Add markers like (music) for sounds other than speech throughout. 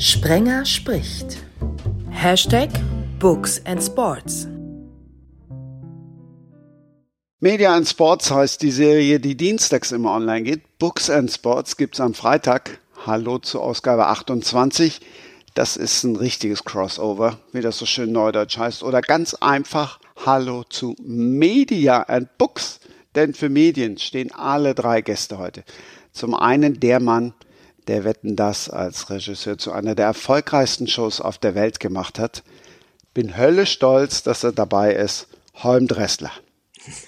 Sprenger spricht. Hashtag Books and Sports. Media and Sports heißt die Serie, die dienstags immer online geht. Books and Sports gibt es am Freitag. Hallo zur Ausgabe 28. Das ist ein richtiges Crossover, wie das so schön neudeutsch heißt. Oder ganz einfach Hallo zu Media and Books. Denn für Medien stehen alle drei Gäste heute. Zum einen der Mann, der Wetten das als Regisseur zu einer der erfolgreichsten Shows auf der Welt gemacht hat. Bin höllisch stolz, dass er dabei ist. Holm Dressler.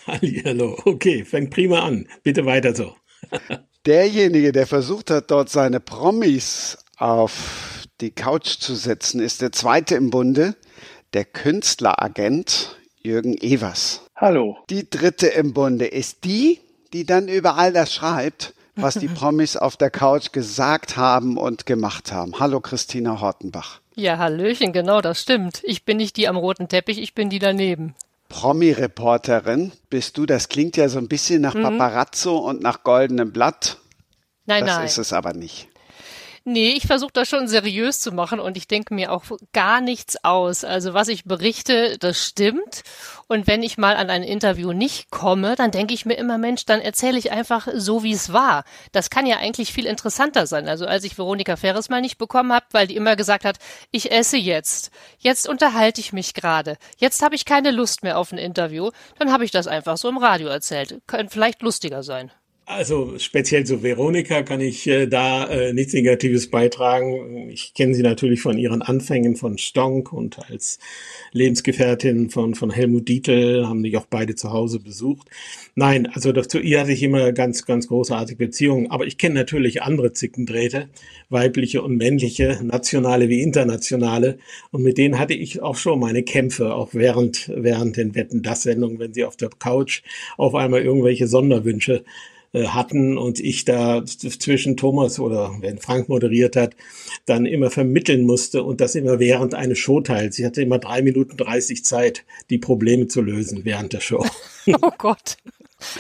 Hallo, okay, fängt prima an. Bitte weiter so. (laughs) Derjenige, der versucht hat, dort seine Promis auf die Couch zu setzen, ist der zweite im Bunde, der Künstleragent Jürgen Evers. Hallo. Die dritte im Bunde ist die, die dann überall das schreibt, was die Promis auf der Couch gesagt haben und gemacht haben. Hallo Christina Hortenbach. Ja, Hallöchen, genau, das stimmt. Ich bin nicht die am roten Teppich, ich bin die daneben. Promi-Reporterin bist du. Das klingt ja so ein bisschen nach mhm. Paparazzo und nach goldenem Blatt. Nein, das nein. ist es aber nicht. Nee, ich versuche das schon seriös zu machen und ich denke mir auch gar nichts aus. Also was ich berichte, das stimmt. Und wenn ich mal an ein Interview nicht komme, dann denke ich mir immer, Mensch, dann erzähle ich einfach so, wie es war. Das kann ja eigentlich viel interessanter sein. Also als ich Veronika Ferres mal nicht bekommen habe, weil die immer gesagt hat, ich esse jetzt. Jetzt unterhalte ich mich gerade. Jetzt habe ich keine Lust mehr auf ein Interview. Dann habe ich das einfach so im Radio erzählt. Könnte vielleicht lustiger sein. Also speziell zu Veronika kann ich äh, da äh, nichts Negatives beitragen. Ich kenne sie natürlich von ihren Anfängen von Stonk und als Lebensgefährtin von, von Helmut Dietl, haben mich auch beide zu Hause besucht. Nein, also doch, zu ihr hatte ich immer ganz, ganz großartige Beziehungen. Aber ich kenne natürlich andere Zickendrähte, weibliche und männliche, nationale wie internationale. Und mit denen hatte ich auch schon meine Kämpfe, auch während, während den Wetten-Das-Sendungen, wenn sie auf der Couch auf einmal irgendwelche Sonderwünsche äh, hatten und ich da zwischen Thomas oder wenn Frank moderiert hat, dann immer vermitteln musste und das immer während eines Showteils. Ich hatte immer drei Minuten dreißig Zeit, die Probleme zu lösen während der Show. (laughs) oh Gott.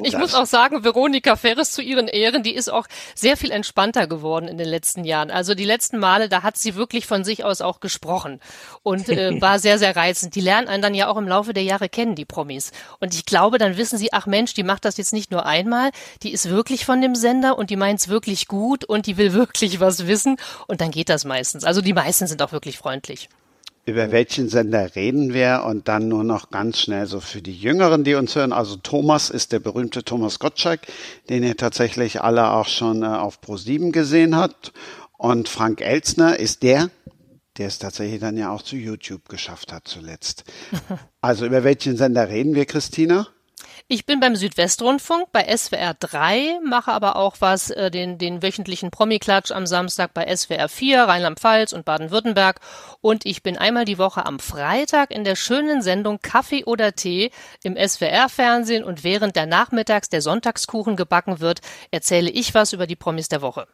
Ich muss auch sagen, Veronika Ferres zu ihren Ehren, die ist auch sehr viel entspannter geworden in den letzten Jahren. Also die letzten Male, da hat sie wirklich von sich aus auch gesprochen und äh, (laughs) war sehr, sehr reizend. Die lernen einen dann ja auch im Laufe der Jahre kennen, die Promis. Und ich glaube, dann wissen sie, ach Mensch, die macht das jetzt nicht nur einmal, die ist wirklich von dem Sender und die meint's wirklich gut und die will wirklich was wissen und dann geht das meistens. Also die meisten sind auch wirklich freundlich über welchen Sender reden wir und dann nur noch ganz schnell so für die Jüngeren, die uns hören. Also Thomas ist der berühmte Thomas Gottschalk, den ihr tatsächlich alle auch schon äh, auf Pro7 gesehen habt. Und Frank Elzner ist der, der es tatsächlich dann ja auch zu YouTube geschafft hat zuletzt. (laughs) Also über welchen Sender reden wir, Christina? Ich bin beim Südwestrundfunk bei SWR 3, mache aber auch was, äh, den, den wöchentlichen Promi-Klatsch am Samstag bei SWR 4, Rheinland-Pfalz und Baden-Württemberg. Und ich bin einmal die Woche am Freitag in der schönen Sendung Kaffee oder Tee im SWR-Fernsehen und während der nachmittags der Sonntagskuchen gebacken wird, erzähle ich was über die Promis der Woche.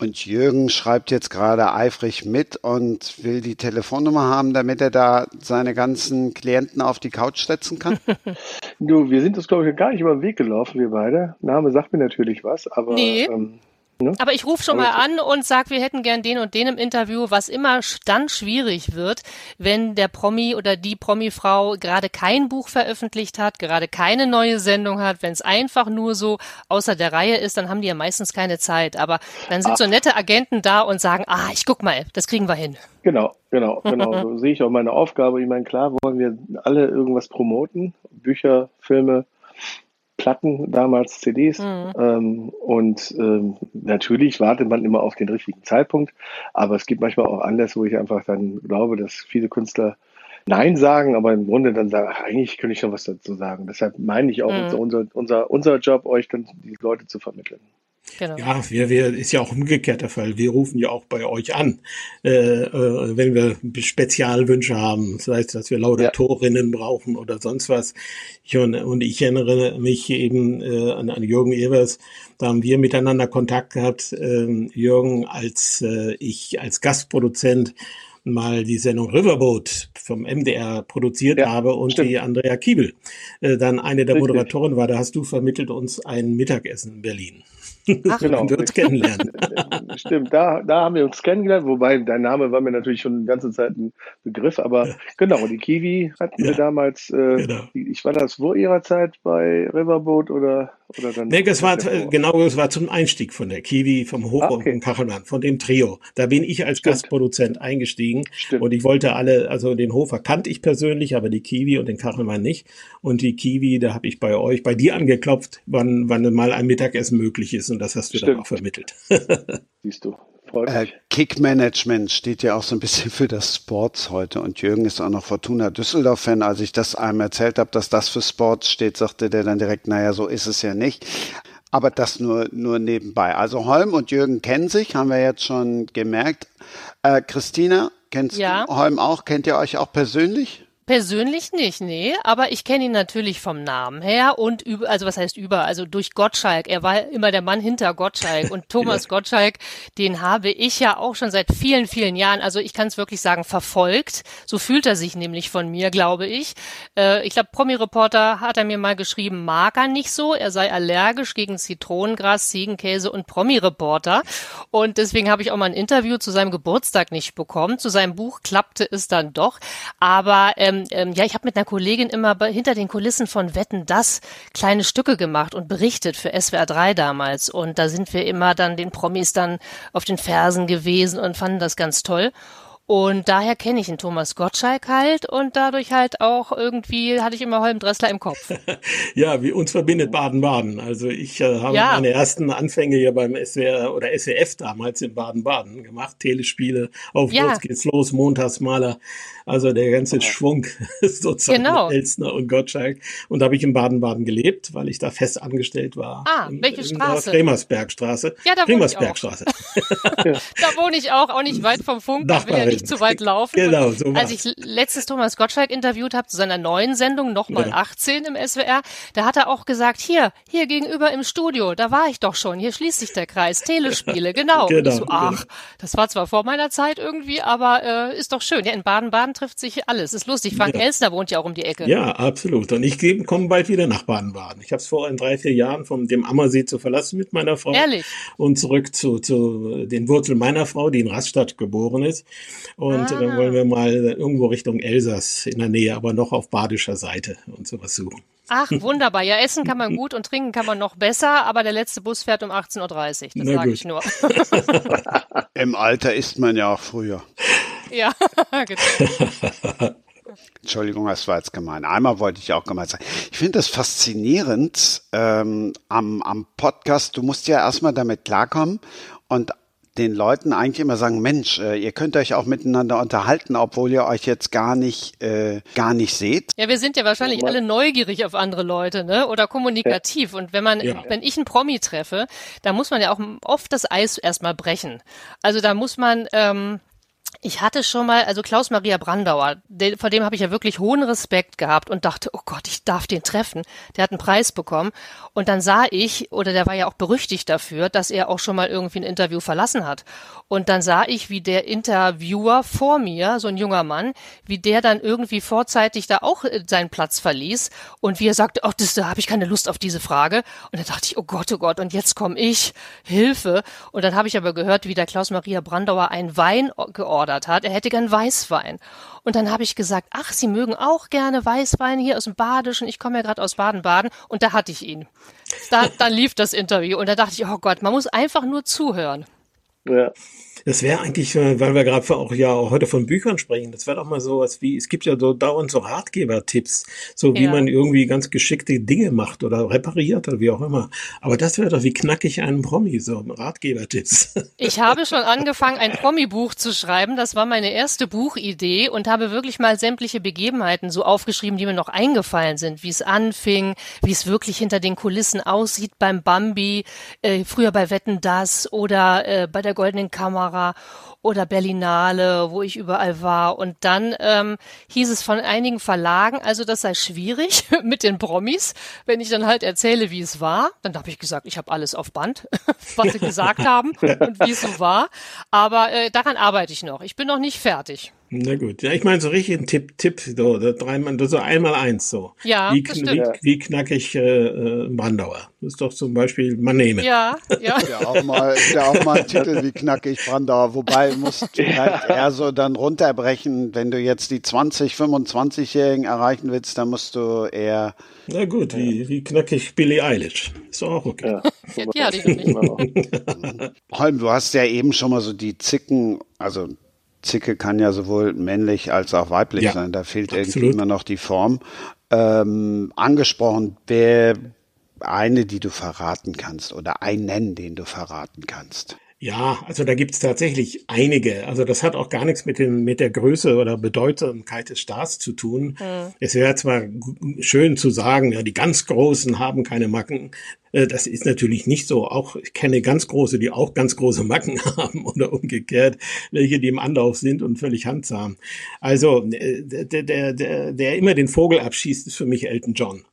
Und Jürgen schreibt jetzt gerade eifrig mit und will die Telefonnummer haben, damit er da seine ganzen Klienten auf die Couch setzen kann. (laughs) du, wir sind uns, glaube ich, gar nicht über den Weg gelaufen, wir beide. Name sagt mir natürlich was, aber nee. ähm, Ne? Aber ich rufe schon mal an und sag, wir hätten gern den und den im Interview, was immer dann schwierig wird, wenn der Promi oder die Promi-Frau gerade kein Buch veröffentlicht hat, gerade keine neue Sendung hat. Wenn es einfach nur so außer der Reihe ist, dann haben die ja meistens keine Zeit. Aber dann sind Ach. so nette Agenten da und sagen, ah, ich guck mal, das kriegen wir hin. Genau, genau, (laughs) genau. so sehe ich auch meine Aufgabe. Ich meine, klar wollen wir alle irgendwas promoten, Bücher, Filme, Platten, damals CDs. Mhm. Ähm, und ähm, natürlich wartet man immer auf den richtigen Zeitpunkt. Aber es gibt manchmal auch Anlässe, wo ich einfach dann glaube, dass viele Künstler Nein sagen, aber im Grunde dann sagen, ach, eigentlich könnte ich schon was dazu sagen. Deshalb meine ich auch, mhm. unser, unser, unser Job, euch dann die Leute zu vermitteln. Genau. Ja, wir, wir, ist ja auch umgekehrt der Fall. Wir rufen ja auch bei euch an, äh, äh, wenn wir Spezialwünsche haben. Das heißt, dass wir Laudatorinnen ja. brauchen oder sonst was. Ich, und, und ich erinnere mich eben äh, an, an Jürgen Evers. Da haben wir miteinander Kontakt gehabt. Äh, Jürgen, als äh, ich als Gastproduzent mal die Sendung Riverboat vom MDR produziert ja, habe und stimmt. die Andrea Kiebel äh, dann eine der Moderatoren war. Da hast du vermittelt uns ein Mittagessen in Berlin. (laughs) Ach, genau. wir uns kennenlernen. (laughs) stimmt. Da, da haben wir uns kennengelernt, wobei dein Name war mir natürlich schon die ganze Zeit ein Begriff, aber genau, die Kiwi hatten ja, wir damals, äh, genau. ich war das vor ihrer Zeit bei Riverboat oder, oder dann? Nee, das war, genau, das war zum Einstieg von der Kiwi, vom Hoch- ah, okay. und Kachelmann, von dem Trio. Da bin ich als Stimmt. Gastproduzent eingestiegen Stimmt. und ich wollte alle, also den Hofer kannte ich persönlich, aber die Kiwi und den Kachelmann nicht. Und die Kiwi, da habe ich bei euch, bei dir angeklopft, wann, wann mal ein Mittagessen möglich ist und das hast du Stimmt. dann auch vermittelt. Siehst du. Äh, Kickmanagement steht ja auch so ein bisschen für das Sports heute und Jürgen ist auch noch Fortuna Düsseldorf-Fan. Als ich das einem erzählt habe, dass das für Sports steht, sagte der dann direkt, naja, so ist es ja nicht. Aber das nur, nur nebenbei. Also Holm und Jürgen kennen sich, haben wir jetzt schon gemerkt. Äh, Christina, kennst ja. du Holm auch? Kennt ihr euch auch persönlich? Persönlich nicht, nee, aber ich kenne ihn natürlich vom Namen her und über, also was heißt über, also durch Gottschalk. Er war immer der Mann hinter Gottschalk und (laughs) Thomas Gottschalk, den habe ich ja auch schon seit vielen, vielen Jahren, also ich kann es wirklich sagen, verfolgt. So fühlt er sich nämlich von mir, glaube ich. Äh, ich glaube, Promi-Reporter hat er mir mal geschrieben, mag er nicht so, er sei allergisch gegen Zitronengras, Ziegenkäse und Promi-Reporter. Und deswegen habe ich auch mal ein Interview zu seinem Geburtstag nicht bekommen. Zu seinem Buch klappte es dann doch. Aber ähm, ähm, ja, ich habe mit einer Kollegin immer bei, hinter den Kulissen von Wetten das kleine Stücke gemacht und berichtet für SWR 3 damals. Und da sind wir immer dann den Promis dann auf den Fersen gewesen und fanden das ganz toll. Und daher kenne ich den Thomas Gottschalk halt und dadurch halt auch irgendwie hatte ich immer Holm Dressler im Kopf. (laughs) ja, wie uns verbindet Baden-Baden. Also ich äh, habe ja. meine ersten Anfänge hier beim SWR oder SWF damals in Baden-Baden gemacht. Telespiele, auf ja. los geht's los, Montagsmaler. Also der ganze ja. Schwung (laughs) sozusagen genau. Elstner und Gottschalk. Und da habe ich in Baden-Baden gelebt, weil ich da fest angestellt war. Ah, in, welche Straße? Kremersbergstraße. Ja, da wohne ich auch. (laughs) da wohne ich auch, auch nicht weit vom Funk. Nachbarin nicht zu weit laufen. Genau, so Als ich letztes Thomas Gottschalk interviewt habe zu seiner neuen Sendung, nochmal ja. 18 im SWR, da hat er auch gesagt, hier, hier gegenüber im Studio, da war ich doch schon, hier schließt sich der Kreis, Telespiele, (laughs) genau. genau so, ach, genau. das war zwar vor meiner Zeit irgendwie, aber äh, ist doch schön. Ja, in Baden-Baden trifft sich alles. Ist lustig. Frank ja. Elstner wohnt ja auch um die Ecke. Ja, absolut. Und ich komme bald wieder nach Baden-Baden. Ich habe es vor in drei, vier Jahren vom dem Ammersee zu verlassen mit meiner Frau. Ehrlich? Und zurück zu, zu den Wurzeln meiner Frau, die in Rastatt geboren ist. Und ah. dann wollen wir mal irgendwo Richtung Elsass in der Nähe, aber noch auf badischer Seite und sowas suchen. Ach, (laughs) wunderbar. Ja, essen kann man gut und trinken kann man noch besser, aber der letzte Bus fährt um 18.30 Uhr. Das sage ich nur. (laughs) Im Alter isst man ja auch früher. Ja, (laughs) genau. (laughs) Entschuldigung, das war jetzt gemein. Einmal wollte ich auch gemein sein. Ich finde das faszinierend ähm, am, am Podcast. Du musst ja erstmal damit klarkommen und den Leuten eigentlich immer sagen, Mensch, äh, ihr könnt euch auch miteinander unterhalten, obwohl ihr euch jetzt gar nicht, äh, gar nicht seht. Ja, wir sind ja wahrscheinlich alle neugierig auf andere Leute, ne? Oder kommunikativ. Und wenn man, ja. wenn ich einen Promi treffe, da muss man ja auch oft das Eis erstmal brechen. Also da muss man, ähm, ich hatte schon mal, also Klaus Maria Brandauer, den, vor dem habe ich ja wirklich hohen Respekt gehabt und dachte, oh Gott, ich darf den treffen. Der hat einen Preis bekommen. Und dann sah ich, oder der war ja auch berüchtigt dafür, dass er auch schon mal irgendwie ein Interview verlassen hat. Und dann sah ich, wie der Interviewer vor mir, so ein junger Mann, wie der dann irgendwie vorzeitig da auch äh, seinen Platz verließ und wie er sagte, oh, das, da habe ich keine Lust auf diese Frage. Und dann dachte ich, oh Gott, oh Gott, und jetzt komme ich, Hilfe. Und dann habe ich aber gehört, wie der Klaus Maria Brandauer einen Wein geordert hat. Er hätte gern Weißwein. Und dann habe ich gesagt, ach, Sie mögen auch gerne Weißwein hier aus dem Badischen. Ich komme ja gerade aus Baden-Baden. Und da hatte ich ihn. Da, dann lief das Interview. Und da dachte ich, oh Gott, man muss einfach nur zuhören. Ja. Das wäre eigentlich, äh, weil wir gerade auch ja heute von Büchern sprechen, das wäre doch mal so was wie, es gibt ja so dauernd so Ratgeber-Tipps, so wie ja. man irgendwie ganz geschickte Dinge macht oder repariert oder wie auch immer. Aber das wäre doch wie knackig einen Promi, so Ratgeber-Tipps. (laughs) Ich habe schon angefangen, ein Promi-Buch zu schreiben. Das war meine erste Buchidee und habe wirklich mal sämtliche Begebenheiten so aufgeschrieben, die mir noch eingefallen sind, wie es anfing, wie es wirklich hinter den Kulissen aussieht beim Bambi, äh, früher bei Wetten das oder äh, bei der Goldenen Kamera Kamera oder Berlinale, wo ich überall war. Und dann ähm, hieß es von einigen Verlagen, also das sei schwierig (laughs) mit den Promis, wenn ich dann halt erzähle, wie es war. Dann habe ich gesagt, ich habe alles auf Band, (laughs) was sie gesagt haben und wie es so war. Aber äh, daran arbeite ich noch. Ich bin noch nicht fertig. Na gut, ja, ich meine so richtig ein Tipp, Tipp, so, dreimal, so einmal eins so. Ja, wie, das wie, wie knack ich äh, äh, Brandauer? Das ist doch zum Beispiel mal nehmen. Ja, ja. Ist ja auch mal, ist ja auch mal ein Titel wie knackig Brandauer, wobei musst du halt (laughs) eher so dann runterbrechen, wenn du jetzt die 20, 25-Jährigen erreichen willst, dann musst du eher Na gut, wie, wie knackig Billie Eilish. Ist doch auch okay. Ja, Ja, die. (laughs) Holm, du hast ja eben schon mal so die Zicken, also Zicke kann ja sowohl männlich als auch weiblich Ja, sein, da fehlt absolut. irgendwie immer noch die Form. Ähm, angesprochen, wer eine, die du verraten kannst oder einen, den du verraten kannst. Ja, also da gibt's tatsächlich einige. Also das hat auch gar nichts mit, dem, mit der Größe oder Bedeutsamkeit des Stars zu tun. Es wäre zwar schön zu sagen, ja, die ganz Großen haben keine Macken. Äh, Das ist natürlich nicht so. Auch ich kenne ganz große, die auch ganz große Macken (laughs) haben oder umgekehrt, welche die im Anlauf sind und völlig handsam. Also äh, der, der, der, der immer den Vogel abschießt, ist für mich Elton John.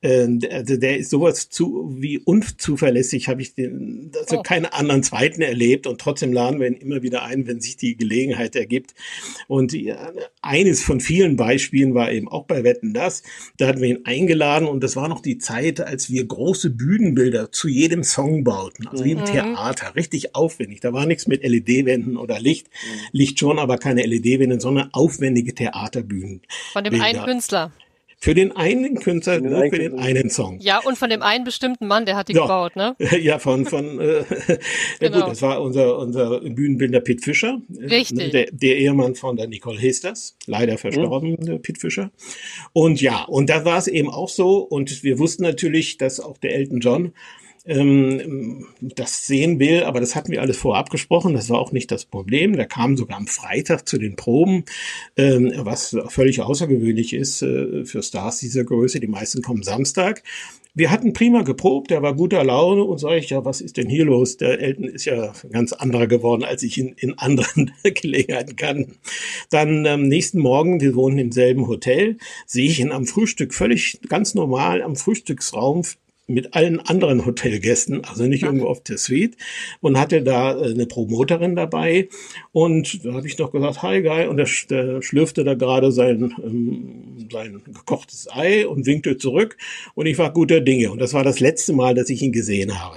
Äh, Der, ist sowas zu wie unzuverlässig, habe ich den, also Oh. keine anderen Zweiten erlebt und trotzdem laden wir ihn immer wieder ein, wenn sich die Gelegenheit ergibt. Und eines von vielen Beispielen war eben auch bei Wetten das. Da hatten wir ihn eingeladen und das war noch die Zeit, als wir große Bühnenbilder zu jedem Song bauten, also wie im Theater, richtig aufwendig. Da war nichts mit LED-Wänden oder Licht, Licht schon, aber keine LED-Wände, sondern aufwendige Theaterbühnen. Von dem Bilder. einen Künstler. Für den einen Künstler, den nur einen für den Künstler. einen Song. Ja, und von dem einen bestimmten Mann, der hat die Ja. gebaut, ne? (laughs) Ja, von, von äh, (laughs) ja Genau. gut, das war unser, unser Bühnenbildner Pitt Fischer. äh, Richtig. Der, der Ehemann von der Nicole Hesters, leider verstorben, der Pitt Fischer. Und ja, und da war es eben auch so, und wir wussten natürlich, dass auch der Elton John ähm, das sehen will, aber das hatten wir alles vorher abgesprochen, das war auch nicht das Problem. Der kam sogar am Freitag zu den Proben, ähm, was völlig außergewöhnlich ist äh, für Stars dieser Größe. Die meisten kommen Samstag. Wir hatten prima geprobt, der war guter Laune und sage ich, ja, was ist denn hier los? Der Elton ist ja ganz anderer geworden, als ich ihn in anderen (laughs) Gelegenheiten kannte. Dann am nächsten Morgen, wir wohnen im selben Hotel, sehe ich ihn am Frühstück völlig ganz normal am Frühstücksraum mit allen anderen Hotelgästen, also nicht irgendwo auf der Suite, und hatte da äh, eine Promoterin dabei. Und da habe ich noch gesagt, hi Guy, und der schlürfte da gerade sein, ähm, sein gekochtes Ei und winkte zurück. Und ich war guter Dinge. Und das war das letzte Mal, dass ich ihn gesehen habe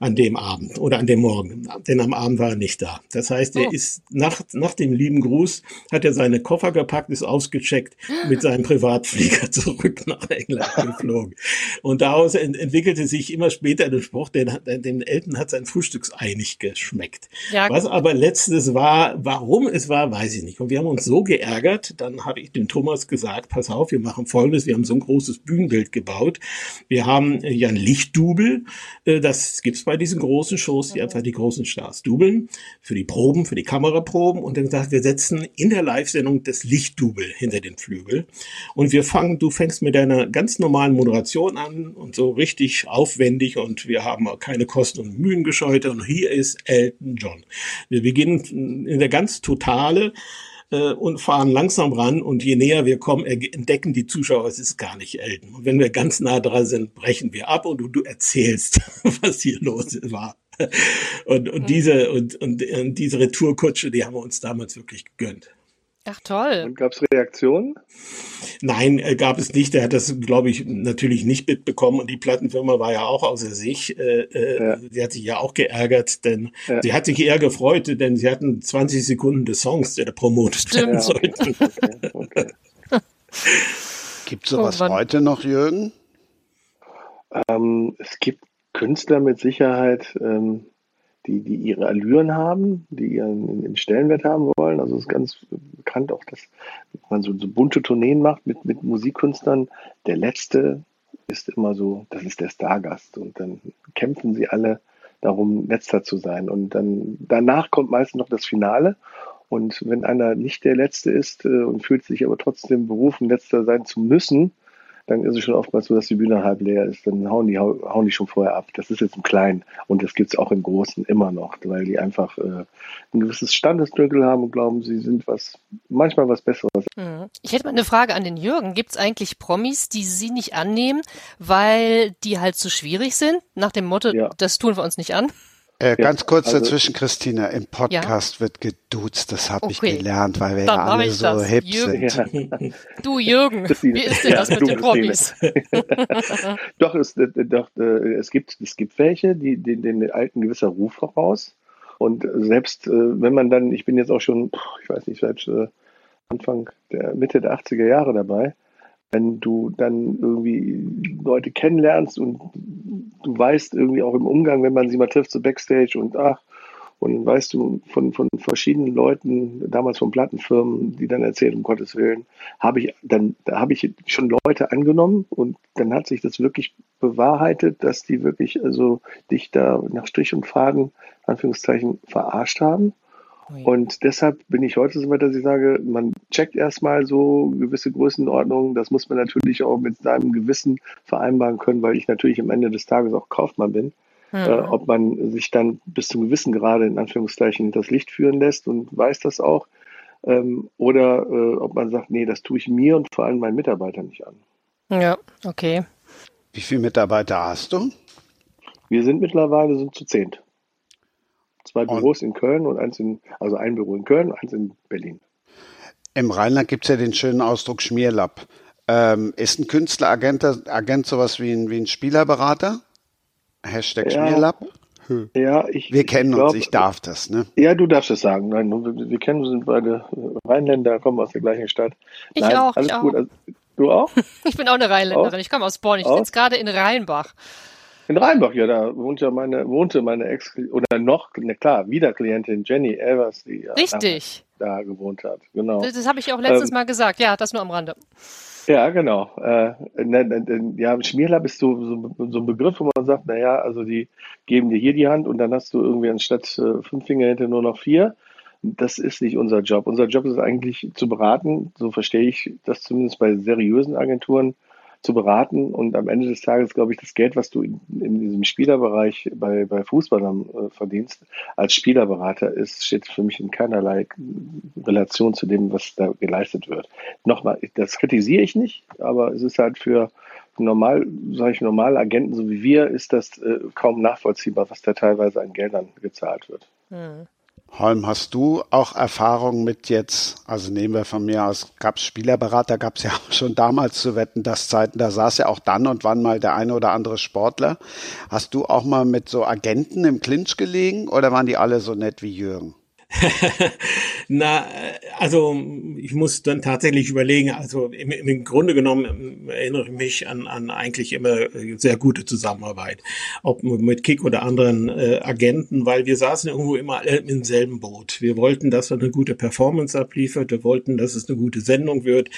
an dem Abend oder an dem Morgen. Denn am Abend war er nicht da. Das heißt, er Oh. ist nach, nach dem lieben Gruß, hat er seine Koffer gepackt, ist ausgecheckt, mit seinem Privatflieger (laughs) zurück nach England geflogen. Und daraus ent entwickelte sich immer später der Spruch, den, den Elton hat sein Frühstücksei nicht geschmeckt. Ja, Was aber letztes war, warum es war, weiß ich nicht. Und wir haben uns so geärgert, dann habe ich dem Thomas gesagt, pass auf, wir machen Folgendes, wir haben so ein großes Bühnenbild gebaut. Wir haben äh, ja ein Lichtdubel, äh, das gibt's bei diesen großen Shows, die einfach die großen Stars dubeln, für die Proben, für die Kameraproben. Und dann gesagt, wir setzen in der Live-Sendung das Lichtdubel hinter den Flügel. Und wir fangen, du fängst mit deiner ganz normalen Moderation an und so richtig aufwendig und wir haben auch keine Kosten und Mühen gescheut. Und hier ist Elton John. Wir beginnen in der ganz totale äh, und fahren langsam ran und je näher wir kommen, entdecken die Zuschauer, es ist gar nicht Elton. Und wenn wir ganz nah dran sind, brechen wir ab und du, du erzählst, (laughs) was hier los war. Und, und diese und, und, und diese Retourkutsche, die haben wir uns damals wirklich gegönnt. Ach toll. Und gab es Reaktionen? Nein, äh, gab es nicht. Er hat das, glaube ich, natürlich nicht mitbekommen. Und die Plattenfirma war ja auch außer sich. Äh, äh, Ja. Sie hat sich ja auch geärgert, denn Ja. sie hat sich eher gefreut, denn sie hatten 20 Sekunden des Songs, der da promotet werden Ja. sollte. (laughs) Okay, okay. Gibt sowas Oh heute noch, Jürgen? Ähm, es gibt Künstler mit Sicherheit, ähm, die, die ihre Allüren haben, die ihren, Stellenwert haben wollen. Also es ist ganz bekannt auch, dass man so, so bunte Tourneen macht mit, mit Musikkünstlern. Der letzte ist immer so, das ist der Stargast. Und dann kämpfen sie alle darum, letzter zu sein. Und dann danach kommt meistens noch das Finale. Und wenn einer nicht der Letzte ist äh, und fühlt sich aber trotzdem berufen, letzter sein zu müssen, dann ist es schon oftmals so, dass die Bühne halb leer ist. Dann hauen die, hau- hauen die schon vorher ab. Das ist jetzt im Kleinen. Und das gibt's auch im Großen immer noch, weil die einfach äh, ein gewisses Standesdünkel haben und glauben, sie sind was, manchmal was Besseres. Mhm. Ich hätte mal eine Frage an den Jürgen. Gibt es eigentlich Promis, die Sie nicht annehmen, weil die halt zu schwierig sind? Nach dem Motto, Ja. das tun wir uns nicht an? Äh, ganz kurz also, dazwischen, Christina. Im Podcast ja? wird geduzt. Das habe okay. ich gelernt, weil wir Dann ja alle so das. hip Jürgen. sind. Du Jürgen, (laughs) wie ist denn das mit den Hobbys? (laughs) doch, es, äh, doch äh, es, gibt, es gibt welche, die, die den alten gewisser Ruf voraus. Und selbst wenn man dann, ich bin jetzt auch schon, ich weiß nicht, seit Anfang der Mitte der 80er Jahre dabei, wenn du dann irgendwie Leute kennenlernst und du weißt irgendwie auch im Umgang, wenn man sie mal trifft, so Backstage und ach, und weißt du von, von verschiedenen Leuten, damals von Plattenfirmen, die dann erzählen, um Gottes Willen, habe ich dann, da habe ich schon Leute angenommen und dann hat sich das wirklich bewahrheitet, dass die wirklich also dich da nach Strich und Faden, Anführungszeichen, verarscht haben. Und deshalb bin ich heute so weit, dass ich sage, man checkt erstmal so gewisse Größenordnungen. Das muss man natürlich auch mit seinem Gewissen vereinbaren können, weil ich natürlich am Ende des Tages auch Kaufmann bin. Mhm. Äh, ob man sich dann bis zum gewissen Grade in Anführungszeichen das Licht führen lässt und weiß das auch. Ähm, oder äh, ob man sagt, nee, das tue ich mir und vor allem meinen Mitarbeitern nicht an. Ja, okay. Wie viele Mitarbeiter hast du? Wir sind mittlerweile so zu zehnt. Zwei Büros und in Köln und eins in, also ein Büro in Köln, eins in Berlin. Im Rheinland gibt es ja den schönen Ausdruck Schmierlapp. Ähm, ist ein Künstleragent Agent sowas wie ein, wie ein Spielerberater? Hashtag ja, Schmierlapp? Hm. Ja, ich. Wir kennen ich glaub, uns, ich darf das, ne? Ja, du darfst es sagen. Nein, wir, wir kennen, wir sind beide Rheinländer, kommen aus der gleichen Stadt. Ich Nein, auch, ich auch. Also, du auch? (laughs) ich bin auch eine Rheinländerin. Auch? Ich komme aus Bonn. Ich bin jetzt gerade in Rheinbach. In Rheinbach, ja, da wohnt ja meine, wohnte meine Ex, oder noch, na klar, wieder Klientin Jenny Evers, die Richtig. da gewohnt hat. Genau. Das, das habe ich auch letztes ähm, Mal gesagt, ja, das nur am Rande. Ja, genau. Äh, ne, ne, ne, ja, Schmierlapp ist so, so, so, ein Begriff, wo man sagt, naja, also die geben dir hier die Hand und dann hast du irgendwie anstatt äh, fünf Finger hinter nur noch vier. Das ist nicht unser Job. Unser Job ist eigentlich zu beraten, so verstehe ich das zumindest bei seriösen Agenturen, zu beraten und am Ende des Tages, glaube ich, das Geld, was du in, in diesem Spielerbereich bei, bei Fußballern äh, verdienst, als Spielerberater ist, steht für mich in keinerlei Relation zu dem, was da geleistet wird. Nochmal, das kritisiere ich nicht, aber es ist halt für normal, sage ich, normale Agenten, so wie wir, ist das äh, kaum nachvollziehbar, was da teilweise an Geldern gezahlt wird. Hm. Holm, hast du auch Erfahrung mit jetzt, also nehmen wir von mir aus, gab es Spielerberater, gab es ja (laughs) auch schon damals zu wetten, das Zeiten, da saß ja auch dann und wann mal der eine oder andere Sportler. Hast du auch mal mit so Agenten im Clinch gelegen oder waren die alle so nett wie Jürgen? (laughs) Na, also ich muss dann tatsächlich überlegen, also im, im Grunde genommen ähm, erinnere ich mich an, an eigentlich immer sehr gute Zusammenarbeit, ob mit Kick oder anderen äh, Agenten, weil wir saßen irgendwo immer im selben Boot. Wir wollten, dass er eine gute Performance abliefert, wir wollten, dass es eine gute Sendung wird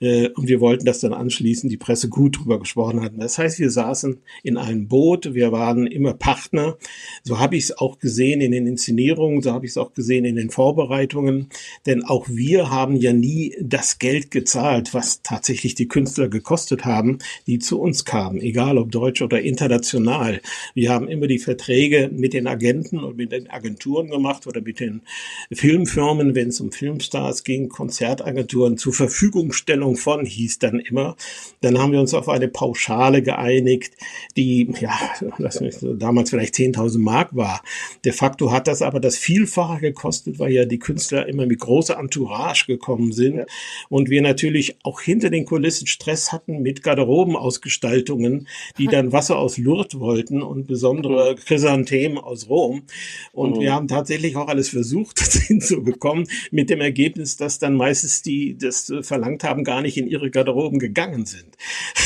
äh, und wir wollten, dass dann anschließend die Presse gut drüber gesprochen hat. Das heißt, wir saßen in einem Boot, wir waren immer Partner. So habe ich es auch gesehen in den Inszenierungen, so habe ich es auch gesehen in den Vorbereitungen, denn auch wir haben ja nie das Geld gezahlt, was tatsächlich die Künstler gekostet haben, die zu uns kamen, egal ob deutsch oder international. Wir haben immer die Verträge mit den Agenten und mit den Agenturen gemacht oder mit den Filmfirmen, wenn es um Filmstars ging, Konzertagenturen zur Verfügungstellung von hieß dann immer. Dann haben wir uns auf eine Pauschale geeinigt, die ja damals vielleicht 10.000 Mark war. De facto hat das aber das Vielfache gekostet gekostet, weil ja die Künstler immer mit großer Entourage gekommen sind ja. und wir natürlich auch hinter den Kulissen Stress hatten mit Garderobenausgestaltungen, die (laughs) dann Wasser aus Lourdes wollten und besondere mhm. Chrysanthemen aus Rom. Und mhm. wir haben tatsächlich auch alles versucht, (laughs) das hinzubekommen, mit dem Ergebnis, dass dann meistens die das verlangt haben, gar nicht in ihre Garderoben gegangen sind. (laughs)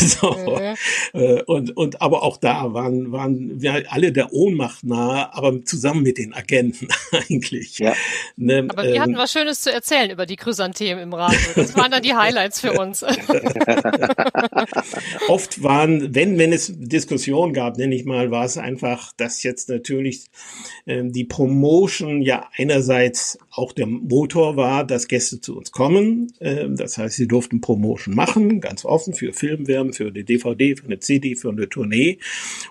So. Mhm. Und, und aber auch da waren, waren wir alle der Ohnmacht nahe, aber zusammen mit den Agenten eigentlich. Ja. Ne, Aber wir ähm, hatten was Schönes zu erzählen über die Chrysanthemen im Radio. Das waren dann die Highlights für uns. (laughs) Oft waren, wenn, wenn es Diskussionen gab, nenne ich mal, war es einfach, dass jetzt natürlich ähm, die Promotion ja einerseits Auch der Motor war, dass Gäste zu uns kommen. Ähm, das heißt, sie durften Promotion machen, ganz offen für Filmwerben, für eine DVD, für eine CD, für eine Tournee.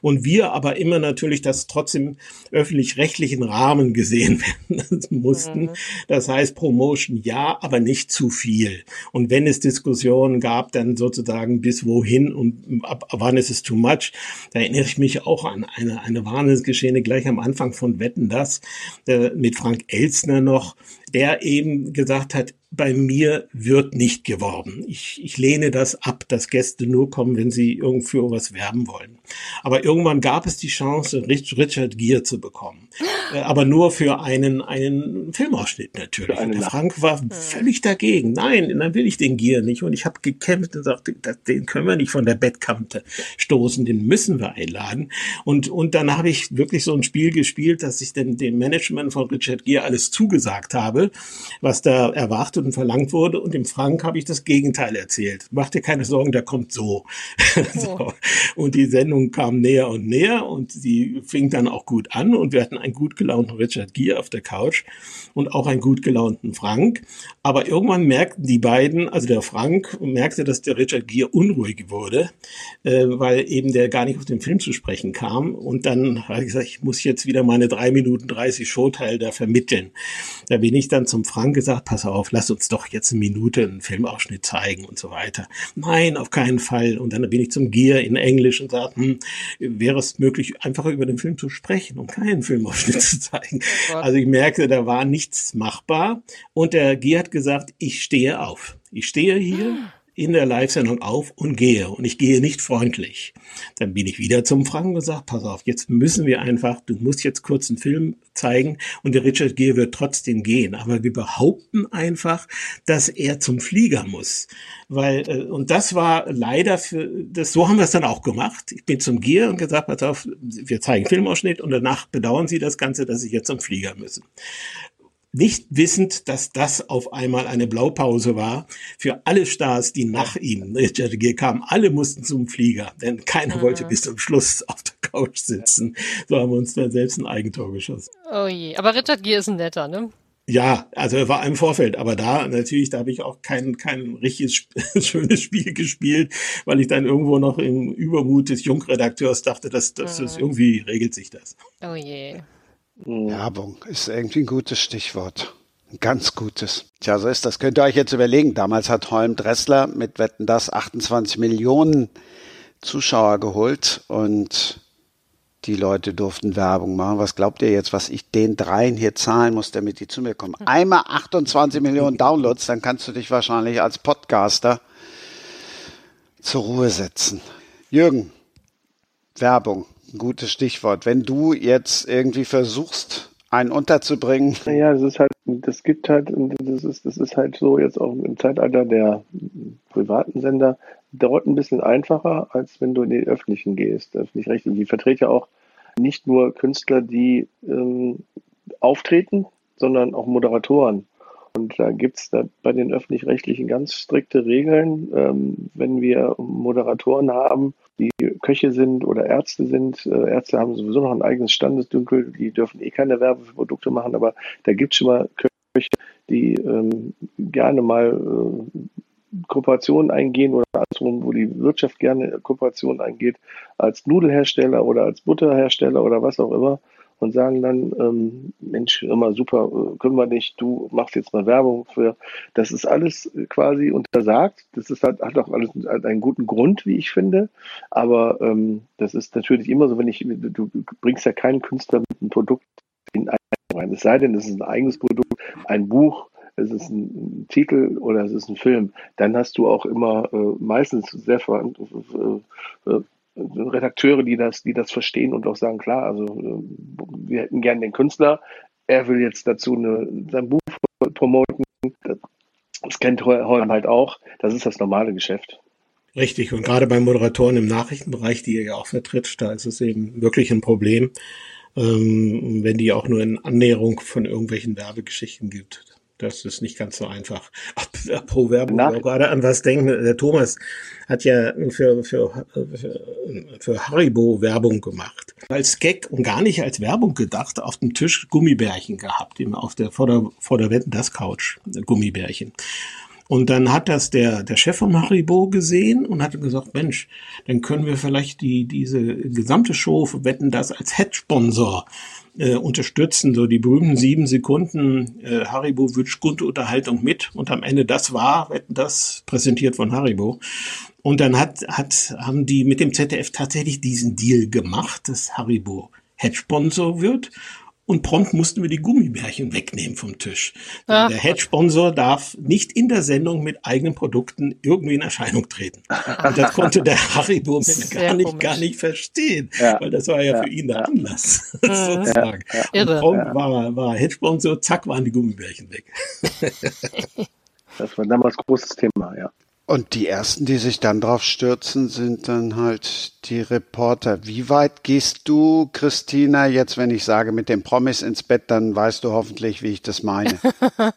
Und wir aber immer natürlich das trotzdem öffentlich-rechtlichen Rahmen gesehen werden mussten. Mhm. Das heißt, Promotion ja, aber nicht zu viel. Und wenn es Diskussionen gab, dann sozusagen bis wohin und ab wann ist es too much. Da erinnere ich mich auch an eine, eine Wahnsinnsgeschehene gleich am Anfang von Wetten, das äh, mit Frank Elstner noch, der eben gesagt hat, bei mir wird nicht geworben. Ich, ich lehne das ab, dass Gäste nur kommen, wenn sie irgendwo was werben wollen. Aber irgendwann gab es die Chance, Richard Gere zu bekommen. Äh, aber nur für einen, einen Filmausschnitt natürlich. Und der Frank war völlig dagegen. Nein, dann will ich den Gere nicht. Und ich habe gekämpft und sagte, den können wir nicht von der Bettkante stoßen, den müssen wir einladen. Und, und dann habe ich wirklich so ein Spiel gespielt, dass ich dem, dem Management von Richard Gere alles zugesagt habe, was da erwartet erwartet und verlangt wurde. Und dem Frank habe ich das Gegenteil erzählt. Mach dir keine Sorgen, der kommt so. (laughs) Oh. so. Und die Sendung kam näher und näher und sie fing dann auch gut an und wir hatten einen gut gelaunten Richard Gere auf der Couch und auch einen gut gelaunten Frank. Aber irgendwann merkten die beiden, also der Frank merkte, dass der Richard Gere unruhig wurde, äh, weil eben der gar nicht auf den Film zu sprechen kam. Und dann habe ich gesagt, ich muss jetzt wieder meine drei Minuten 30 Showteil da vermitteln. Da bin ich dann zum Frank gesagt, pass auf, lass uns doch jetzt eine Minute einen Filmausschnitt zeigen und so weiter. Nein, auf keinen Fall. Und dann bin ich zum Gier in Englisch und sagte, hm, wäre es möglich, einfacher über den Film zu sprechen und keinen Filmausschnitt zu zeigen. Oh also ich merkte, da war nichts machbar. Und der Gier hat gesagt, ich stehe auf. Ich stehe hier in der Live-Sendung auf und gehe. Und ich gehe nicht freundlich. Dann bin ich wieder zum Frank und gesagt, pass auf, jetzt müssen wir einfach, du musst jetzt kurz einen Film zeigen und der Richard Gere wird trotzdem gehen. Aber wir behaupten einfach, dass er zum Flieger muss. Weil, äh, und das war leider für, das, so haben wir es dann auch gemacht. Ich bin zum Gere und gesagt, pass auf, wir zeigen Filmausschnitt und danach bedauern sie das Ganze, dass sie jetzt zum Flieger müssen nicht wissend, dass das auf einmal eine Blaupause war für alle Stars, die nach ihm, Richard Gere kamen. Alle mussten zum Flieger, denn keiner mhm. wollte bis zum Schluss auf der Couch sitzen. So haben wir uns dann selbst ein Eigentor geschossen. Oh je, aber Richard Gere ist ein netter, ne? Ja, also er war im Vorfeld, aber da natürlich, da habe ich auch kein, kein richtiges (laughs) schönes Spiel gespielt, weil ich dann irgendwo noch im Übermut des Jungredakteurs dachte, dass das, das mhm. irgendwie regelt sich das. Oh je. Mhm. Werbung ist irgendwie ein gutes Stichwort. Ein ganz gutes. Tja, so ist das. Könnt ihr euch jetzt überlegen. Damals hat Holm Dressler mit Wetten das 28 Millionen Zuschauer geholt und die Leute durften Werbung machen. Was glaubt ihr jetzt, was ich den dreien hier zahlen muss, damit die zu mir kommen? Einmal 28 Millionen Downloads, dann kannst du dich wahrscheinlich als Podcaster zur Ruhe setzen. Jürgen, Werbung gutes Stichwort. Wenn du jetzt irgendwie versuchst, einen unterzubringen. Naja, das ist halt, das gibt halt, das ist, das ist halt so jetzt auch im Zeitalter der privaten Sender dauert ein bisschen einfacher, als wenn du in die öffentlichen gehst. Öffentlich-rechtlichen. Die vertreten ja auch nicht nur Künstler, die ähm, auftreten, sondern auch Moderatoren. Und da gibt es bei den öffentlich-rechtlichen ganz strikte Regeln. Ähm, wenn wir Moderatoren haben, die Köche sind oder Ärzte sind, äh, Ärzte haben sowieso noch ein eigenes Standesdünkel, die dürfen eh keine Werbeprodukte machen, aber da gibt es schon mal Köche, die ähm, gerne mal äh, Kooperationen eingehen oder andersrum, wo die Wirtschaft gerne Kooperationen eingeht, als Nudelhersteller oder als Butterhersteller oder was auch immer und sagen dann, ähm, Mensch, immer super, äh, können wir nicht, du machst jetzt mal Werbung für. Das ist alles quasi untersagt. Das ist halt, hat auch alles einen guten Grund, wie ich finde. Aber ähm, das ist natürlich immer so, wenn ich, du bringst ja keinen Künstler mit einem Produkt in rein. Es sei denn, es ist ein eigenes Produkt, ein Buch, es ist ein Titel oder es ist ein Film, dann hast du auch immer äh, meistens sehr äh, äh, Redakteure, die das, die das verstehen und auch sagen, klar, also äh, wir hätten gern den Künstler, er will jetzt dazu eine, sein Buch promoten. Das kennt Holm halt auch. Das ist das normale Geschäft. Richtig. Und gerade bei Moderatoren im Nachrichtenbereich, die ihr ja auch vertritt, da ist es eben wirklich ein Problem, ähm, wenn die auch nur in Annäherung von irgendwelchen Werbegeschichten gibt. Das ist nicht ganz so einfach. Ach, pro Werbung, gerade an was denken. Der Thomas hat ja für, für, für, für Haribo Werbung gemacht. Als Gag und gar nicht als Werbung gedacht, auf dem Tisch Gummibärchen gehabt, auf der, vor der, vor der Wetten, das Couch, Gummibärchen. Und dann hat das der, der Chef von Haribo gesehen und hat gesagt, Mensch, dann können wir vielleicht die, diese gesamte Show wetten das als Head-Sponsor äh, unterstützen, so die berühmten sieben Sekunden äh, Haribo wünscht gute Unterhaltung mit. Und am Ende das war, das präsentiert von Haribo. Und dann hat, hat, haben die mit dem ZDF tatsächlich diesen Deal gemacht, dass Haribo Head-Sponsor wird und prompt mussten wir die Gummibärchen wegnehmen vom Tisch. Ach. Der Head-Sponsor darf nicht in der Sendung mit eigenen Produkten irgendwie in Erscheinung treten. Und das konnte der Haribo (laughs) gar nicht, gar nicht verstehen, ja. weil das war ja, ja. für ihn der Anlass, (laughs) sozusagen. Ja. Und prompt war, war Head-Sponsor, zack, waren die Gummibärchen weg. (laughs) das war damals großes Thema, ja. Und die ersten, die sich dann drauf stürzen, sind dann halt die Reporter. Wie weit gehst du, Christina, jetzt, wenn ich sage, mit den Promis ins Bett, dann weißt du hoffentlich, wie ich das meine. (laughs)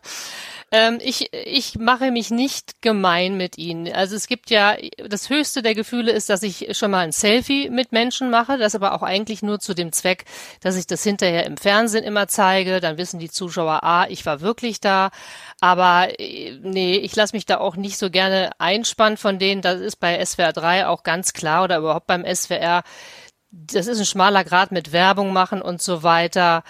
Ähm, ich, ich mache mich nicht gemein mit ihnen. Also es gibt ja, das höchste der Gefühle ist, dass ich schon mal ein Selfie mit Menschen mache, das aber auch eigentlich nur zu dem Zweck, dass ich das hinterher im Fernsehen immer zeige. Dann wissen die Zuschauer, ah, ich war wirklich da. Aber äh, nee, ich lasse mich da auch nicht so gerne einspannen von denen. Das ist bei SWR 3 auch ganz klar oder überhaupt beim SWR das ist ein schmaler Grad mit Werbung machen und so weiter.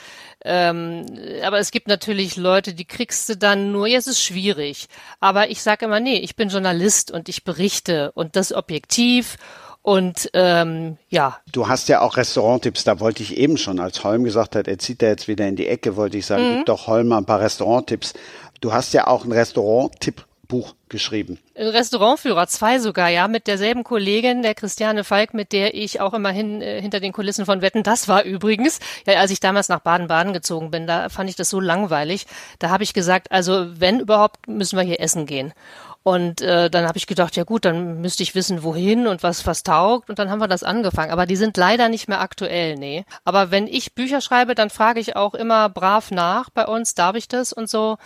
Ähm, aber es gibt natürlich Leute, die kriegst du dann nur, ja, es ist schwierig. Aber ich sage immer, nee, ich bin Journalist und ich berichte und das objektiv und ähm, ja. Du hast ja auch Restauranttipps, da wollte ich eben schon, als Holm gesagt hat, er zieht da jetzt wieder in die Ecke, wollte ich sagen, mhm. gib doch Holm mal ein paar Restauranttipps. Du hast ja auch einen Restaurant-Tipp Buch geschrieben. Restaurantführer, zwei sogar, ja, mit derselben Kollegin, der Christiane Falk, mit der ich auch immerhin äh, hinter den Kulissen von Wetten, das war übrigens, ja, als ich damals nach Baden-Baden gezogen bin, da fand ich das so langweilig. Da habe ich gesagt, also wenn überhaupt, müssen wir hier essen gehen. Und äh, dann habe ich gedacht, ja gut, dann müsste ich wissen, wohin und was was taugt. Und dann haben wir das angefangen. Aber die sind leider nicht mehr aktuell, nee. Aber wenn ich Bücher schreibe, dann frage ich auch immer brav nach bei uns, darf ich das und so.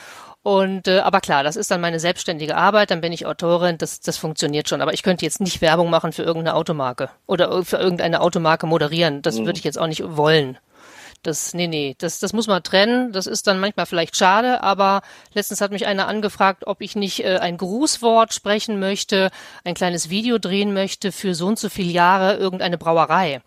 Und äh, aber klar, das ist dann meine selbstständige Arbeit, dann bin ich Autorin, das, das funktioniert schon. Aber ich könnte jetzt nicht Werbung machen für irgendeine Automarke oder für irgendeine Automarke moderieren. Das mhm. würde ich jetzt auch nicht wollen. Das, nee, nee, das, das muss man trennen. Das ist dann manchmal vielleicht schade, aber letztens hat mich einer angefragt, ob ich nicht äh, ein Grußwort sprechen möchte, ein kleines Video drehen möchte für so und so viele Jahre irgendeine Brauerei.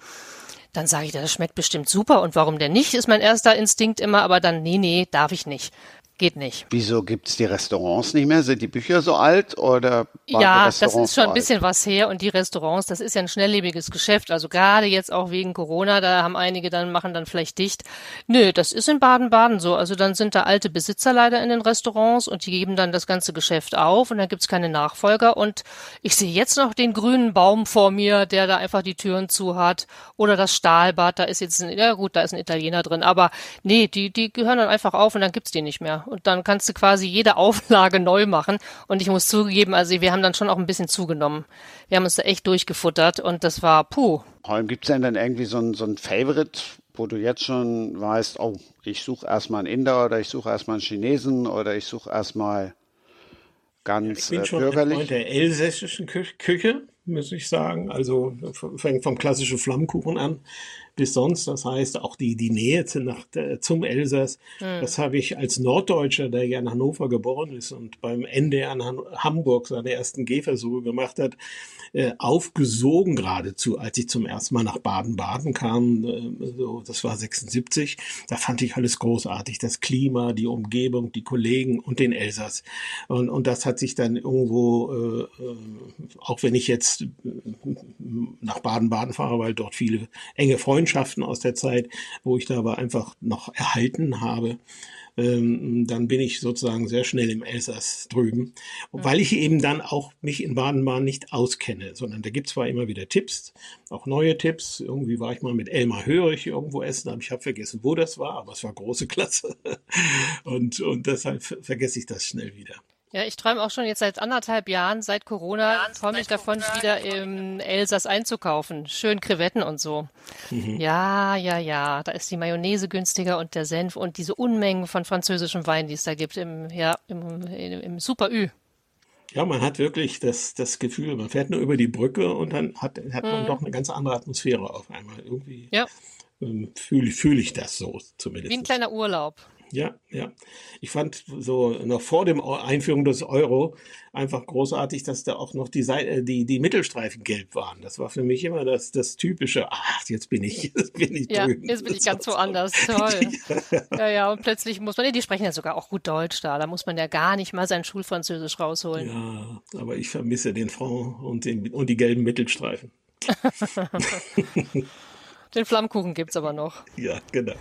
Dann sage ich, das schmeckt bestimmt super und warum denn nicht, ist mein erster Instinkt immer, aber dann, nee, nee, darf ich nicht. Geht nicht. Wieso gibt es die Restaurants nicht mehr? Sind die Bücher so alt oder Ja, das ist schon ein bisschen was her und die Restaurants, das ist ja ein schnelllebiges Geschäft. Also gerade jetzt auch wegen Corona, da haben einige dann machen dann vielleicht dicht. Nö, das ist in Baden-Baden so. Also dann sind da alte Besitzer leider in den Restaurants und die geben dann das ganze Geschäft auf und dann gibt's keine Nachfolger. Und ich sehe jetzt noch den grünen Baum vor mir, der da einfach die Türen zu hat. Oder das Stahlbad, da ist jetzt ein, ja gut, da ist ein Italiener drin. Aber nee, die, die gehören dann einfach auf und dann gibt's die nicht mehr und dann kannst du quasi jede (laughs) Auflage neu machen. Und ich muss zugeben, also wir haben dann schon auch ein bisschen zugenommen. Wir haben uns da echt durchgefuttert und das war puh. Holm, gibt es denn dann irgendwie so ein, so ein Favorite, wo du jetzt schon weißt, oh, ich suche erstmal einen Inder oder ich suche erstmal einen Chinesen oder ich suche erstmal ganz ja, ich bin äh, bürgerlich? Schon der elsässischen Küche, muss ich sagen. Also fängt vom klassischen Flammkuchen an bis sonst. Das heißt, auch die, die Nähe nach, zum Elsass, mhm. das habe ich als Norddeutscher, der ja in Hannover geboren ist und beim NDR in Hamburg seine ersten Gehversuche gemacht hat, äh, aufgesogen geradezu, als ich zum ersten Mal nach Baden-Baden kam. Äh, so, das war 76. Da fand ich alles großartig. Das Klima, die Umgebung, die Kollegen und den Elsass. Und, und das hat sich dann irgendwo, äh, äh auch wenn ich jetzt nach Baden-Baden fahre, weil dort viele enge Freundschaften aus der Zeit, wo ich da aber einfach noch erhalten habe, ähm, dann bin ich sozusagen sehr schnell im Elsass drüben, weil ich eben dann auch mich in Baden-Baden nicht auskenne, sondern da gibt es zwar immer wieder Tipps, auch neue Tipps. Irgendwie war ich mal mit Elmar Hörig irgendwo essen, aber ich habe vergessen, wo das war, aber es war große Klasse (laughs) und, und deshalb vergesse ich das schnell wieder. Ja, ich träume auch schon jetzt seit anderthalb Jahren, seit Corona, träume ich davon, wieder im Elsass einzukaufen. Schön Krevetten und so. Mhm. Ja, ja, ja. Da ist die Mayonnaise günstiger und der Senf und diese Unmengen von französischem Wein, die es da gibt im, ja, im, im, im Super Ü. Ja, man hat wirklich das, das Gefühl, man fährt nur über die Brücke und dann hat, hat man mhm. doch eine ganz andere Atmosphäre auf einmal. Irgendwie ja. ähm, fühle fühl ich das so zumindest. Wie ein kleiner Urlaub. Ja, ja. Ich fand so noch vor dem Einführung des Euro einfach großartig, dass da auch noch die, Seite, die, die Mittelstreifen gelb waren. Das war für mich immer das, das typische, ach, jetzt bin ich, (laughs) jetzt bin ich Ja, drüben. jetzt bin ich ganz woanders. (laughs) Toll. ja, ja, und plötzlich muss man, die sprechen ja sogar auch gut Deutsch da. Da muss man ja gar nicht mal sein Schulfranzösisch rausholen. Ja, aber ich vermisse den Front und, den, und die gelben Mittelstreifen. (laughs) Den Flammkuchen gibt's aber noch. Ja, genau.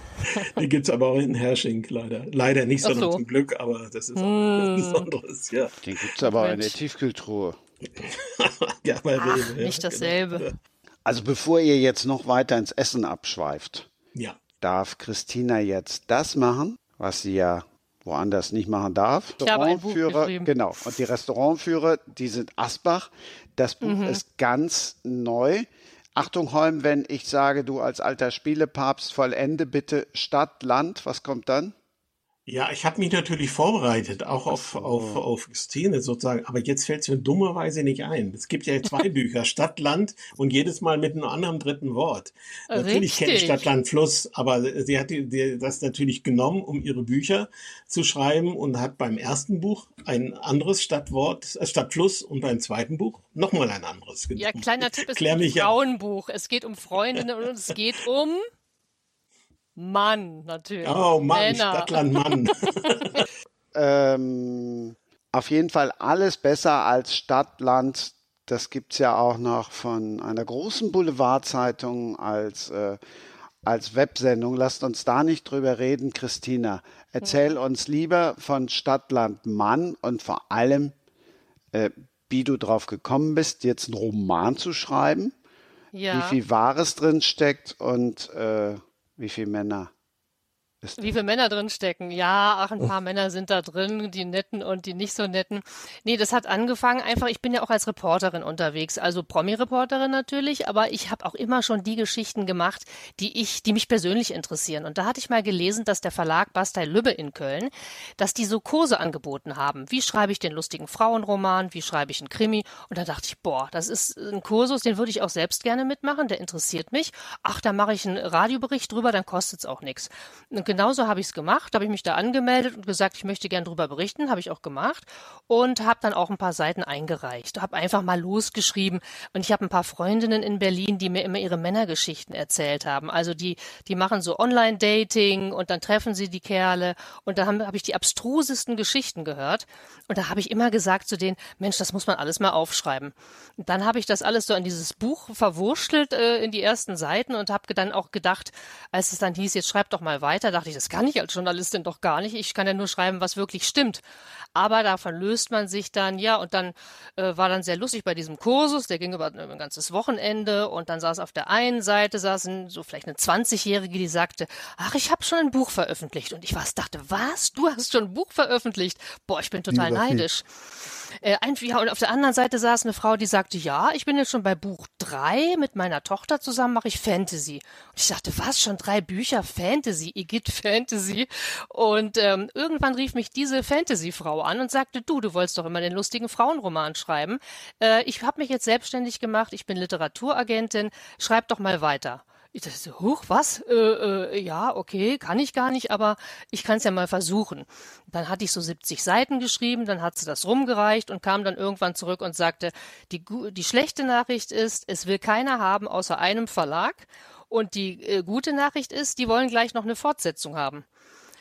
Den gibt's aber auch in Hersching leider. Leider nicht, sondern so. zum Glück, aber das ist auch mm. was Besonderes, ja. Den gibt's aber auch in der Tiefkühltruhe. (laughs) ja, bei Ach, Rewe, nicht ja, dasselbe. Genau. Also bevor ihr jetzt noch weiter ins Essen abschweift, ja. darf Christina jetzt das machen, was sie ja woanders nicht machen darf. Ich habe ein Buch geschrieben. Genau. Und die Restaurantführer, die sind Asbach. Das Buch mhm. ist ganz neu. Achtung, Holm, wenn ich sage, du als alter Spielepapst vollende bitte Stadt, Land, was kommt dann? Ja, ich habe mich natürlich vorbereitet, auch auf, auf, auf Szene sozusagen, aber jetzt fällt es mir dummerweise nicht ein. Es gibt ja zwei (laughs) Bücher, Stadt, Land und jedes Mal mit einem anderen dritten Wort. Richtig. Natürlich kenne ich Stadt, Land, Fluss, aber sie hat die, das natürlich genommen, um ihre Bücher zu schreiben und hat beim ersten Buch ein anderes Stadtwort, äh, Stadtfluss und beim zweiten Buch nochmal ein anderes genommen. Ja, kleiner Tipp, es ist ein Frauenbuch. Es geht um Freundinnen und es geht um Mann, natürlich. Oh Mann, Männer. Stadtland Mann. (laughs) ähm, auf jeden Fall alles besser als Stadtland. Das gibt's ja auch noch von einer großen Boulevardzeitung als, äh, als Websendung. Lasst uns da nicht drüber reden, Christina. Erzähl hm. uns lieber von Stadtland Mann und vor allem, äh, wie du drauf gekommen bist, jetzt einen Roman zu schreiben. Ja. Wie viel Wahres drin steckt und äh, wie viele Männer? Wie viele Männer drin stecken? Ja, ach, ein paar. Männer sind da drin, die netten und die nicht so netten. Nee, das hat angefangen einfach, ich bin ja auch als Reporterin unterwegs, also Promi-Reporterin natürlich, aber ich habe auch immer schon die Geschichten gemacht, die ich, die mich persönlich interessieren. Und da hatte ich mal gelesen, dass der Verlag Bastei Lübbe in Köln, dass die so Kurse angeboten haben. Wie schreibe ich den lustigen Frauenroman? Wie schreibe ich einen Krimi? Und da dachte ich, boah, das ist ein Kursus, den würde ich auch selbst gerne mitmachen, der interessiert mich. Ach, da mache ich einen Radiobericht drüber, dann kostet's auch nichts genauso habe ich es gemacht, habe ich mich da angemeldet und gesagt, ich möchte gern drüber berichten, habe ich auch gemacht und habe dann auch ein paar Seiten eingereicht, habe einfach mal losgeschrieben. Und ich habe ein paar Freundinnen in Berlin, die mir immer ihre Männergeschichten erzählt haben. Also die die machen so Online-Dating und dann treffen sie die Kerle. Und da habe hab ich die abstrusesten Geschichten gehört. Und da habe ich immer gesagt zu denen, Mensch, das muss man alles mal aufschreiben. Und dann habe ich das alles so in dieses Buch verwurschtelt äh, in die ersten Seiten und habe dann auch gedacht, als es dann hieß, jetzt schreib doch mal weiter, dachte ich, das kann ich als Journalistin doch gar nicht. Ich kann ja nur schreiben, was wirklich stimmt. Aber davon löst man sich dann, ja, und dann äh, war dann sehr lustig bei diesem Kursus, der ging über ein ganzes Wochenende und dann saß auf der einen Seite saßen so vielleicht eine 20-Jährige, die sagte, ach, ich habe schon ein Buch veröffentlicht. Und ich was dachte, was? Du hast schon ein Buch veröffentlicht? Boah, ich bin total neidisch. Äh, ein, ja, und auf der anderen Seite saß eine Frau, die sagte, ja, ich bin jetzt schon bei Buch drei mit meiner Tochter zusammen mache ich Fantasy. Und ich dachte, was, schon drei Bücher Fantasy, Igitt Fantasy. Und ähm, irgendwann rief mich diese Fantasy-Frau an und sagte, du, du wolltest doch immer den lustigen Frauenroman schreiben. Äh, ich habe mich jetzt selbstständig gemacht, ich bin Literaturagentin, schreib doch mal weiter. Ich dachte so, huch, was? Äh, äh, ja, okay, kann ich gar nicht, aber ich kann es ja mal versuchen. Dann hatte ich so 70 Seiten geschrieben, dann hat sie das rumgereicht und kam dann irgendwann zurück und sagte, die, die schlechte Nachricht ist, es will keiner haben außer einem Verlag. Und die äh, gute Nachricht ist, die wollen gleich noch eine Fortsetzung haben.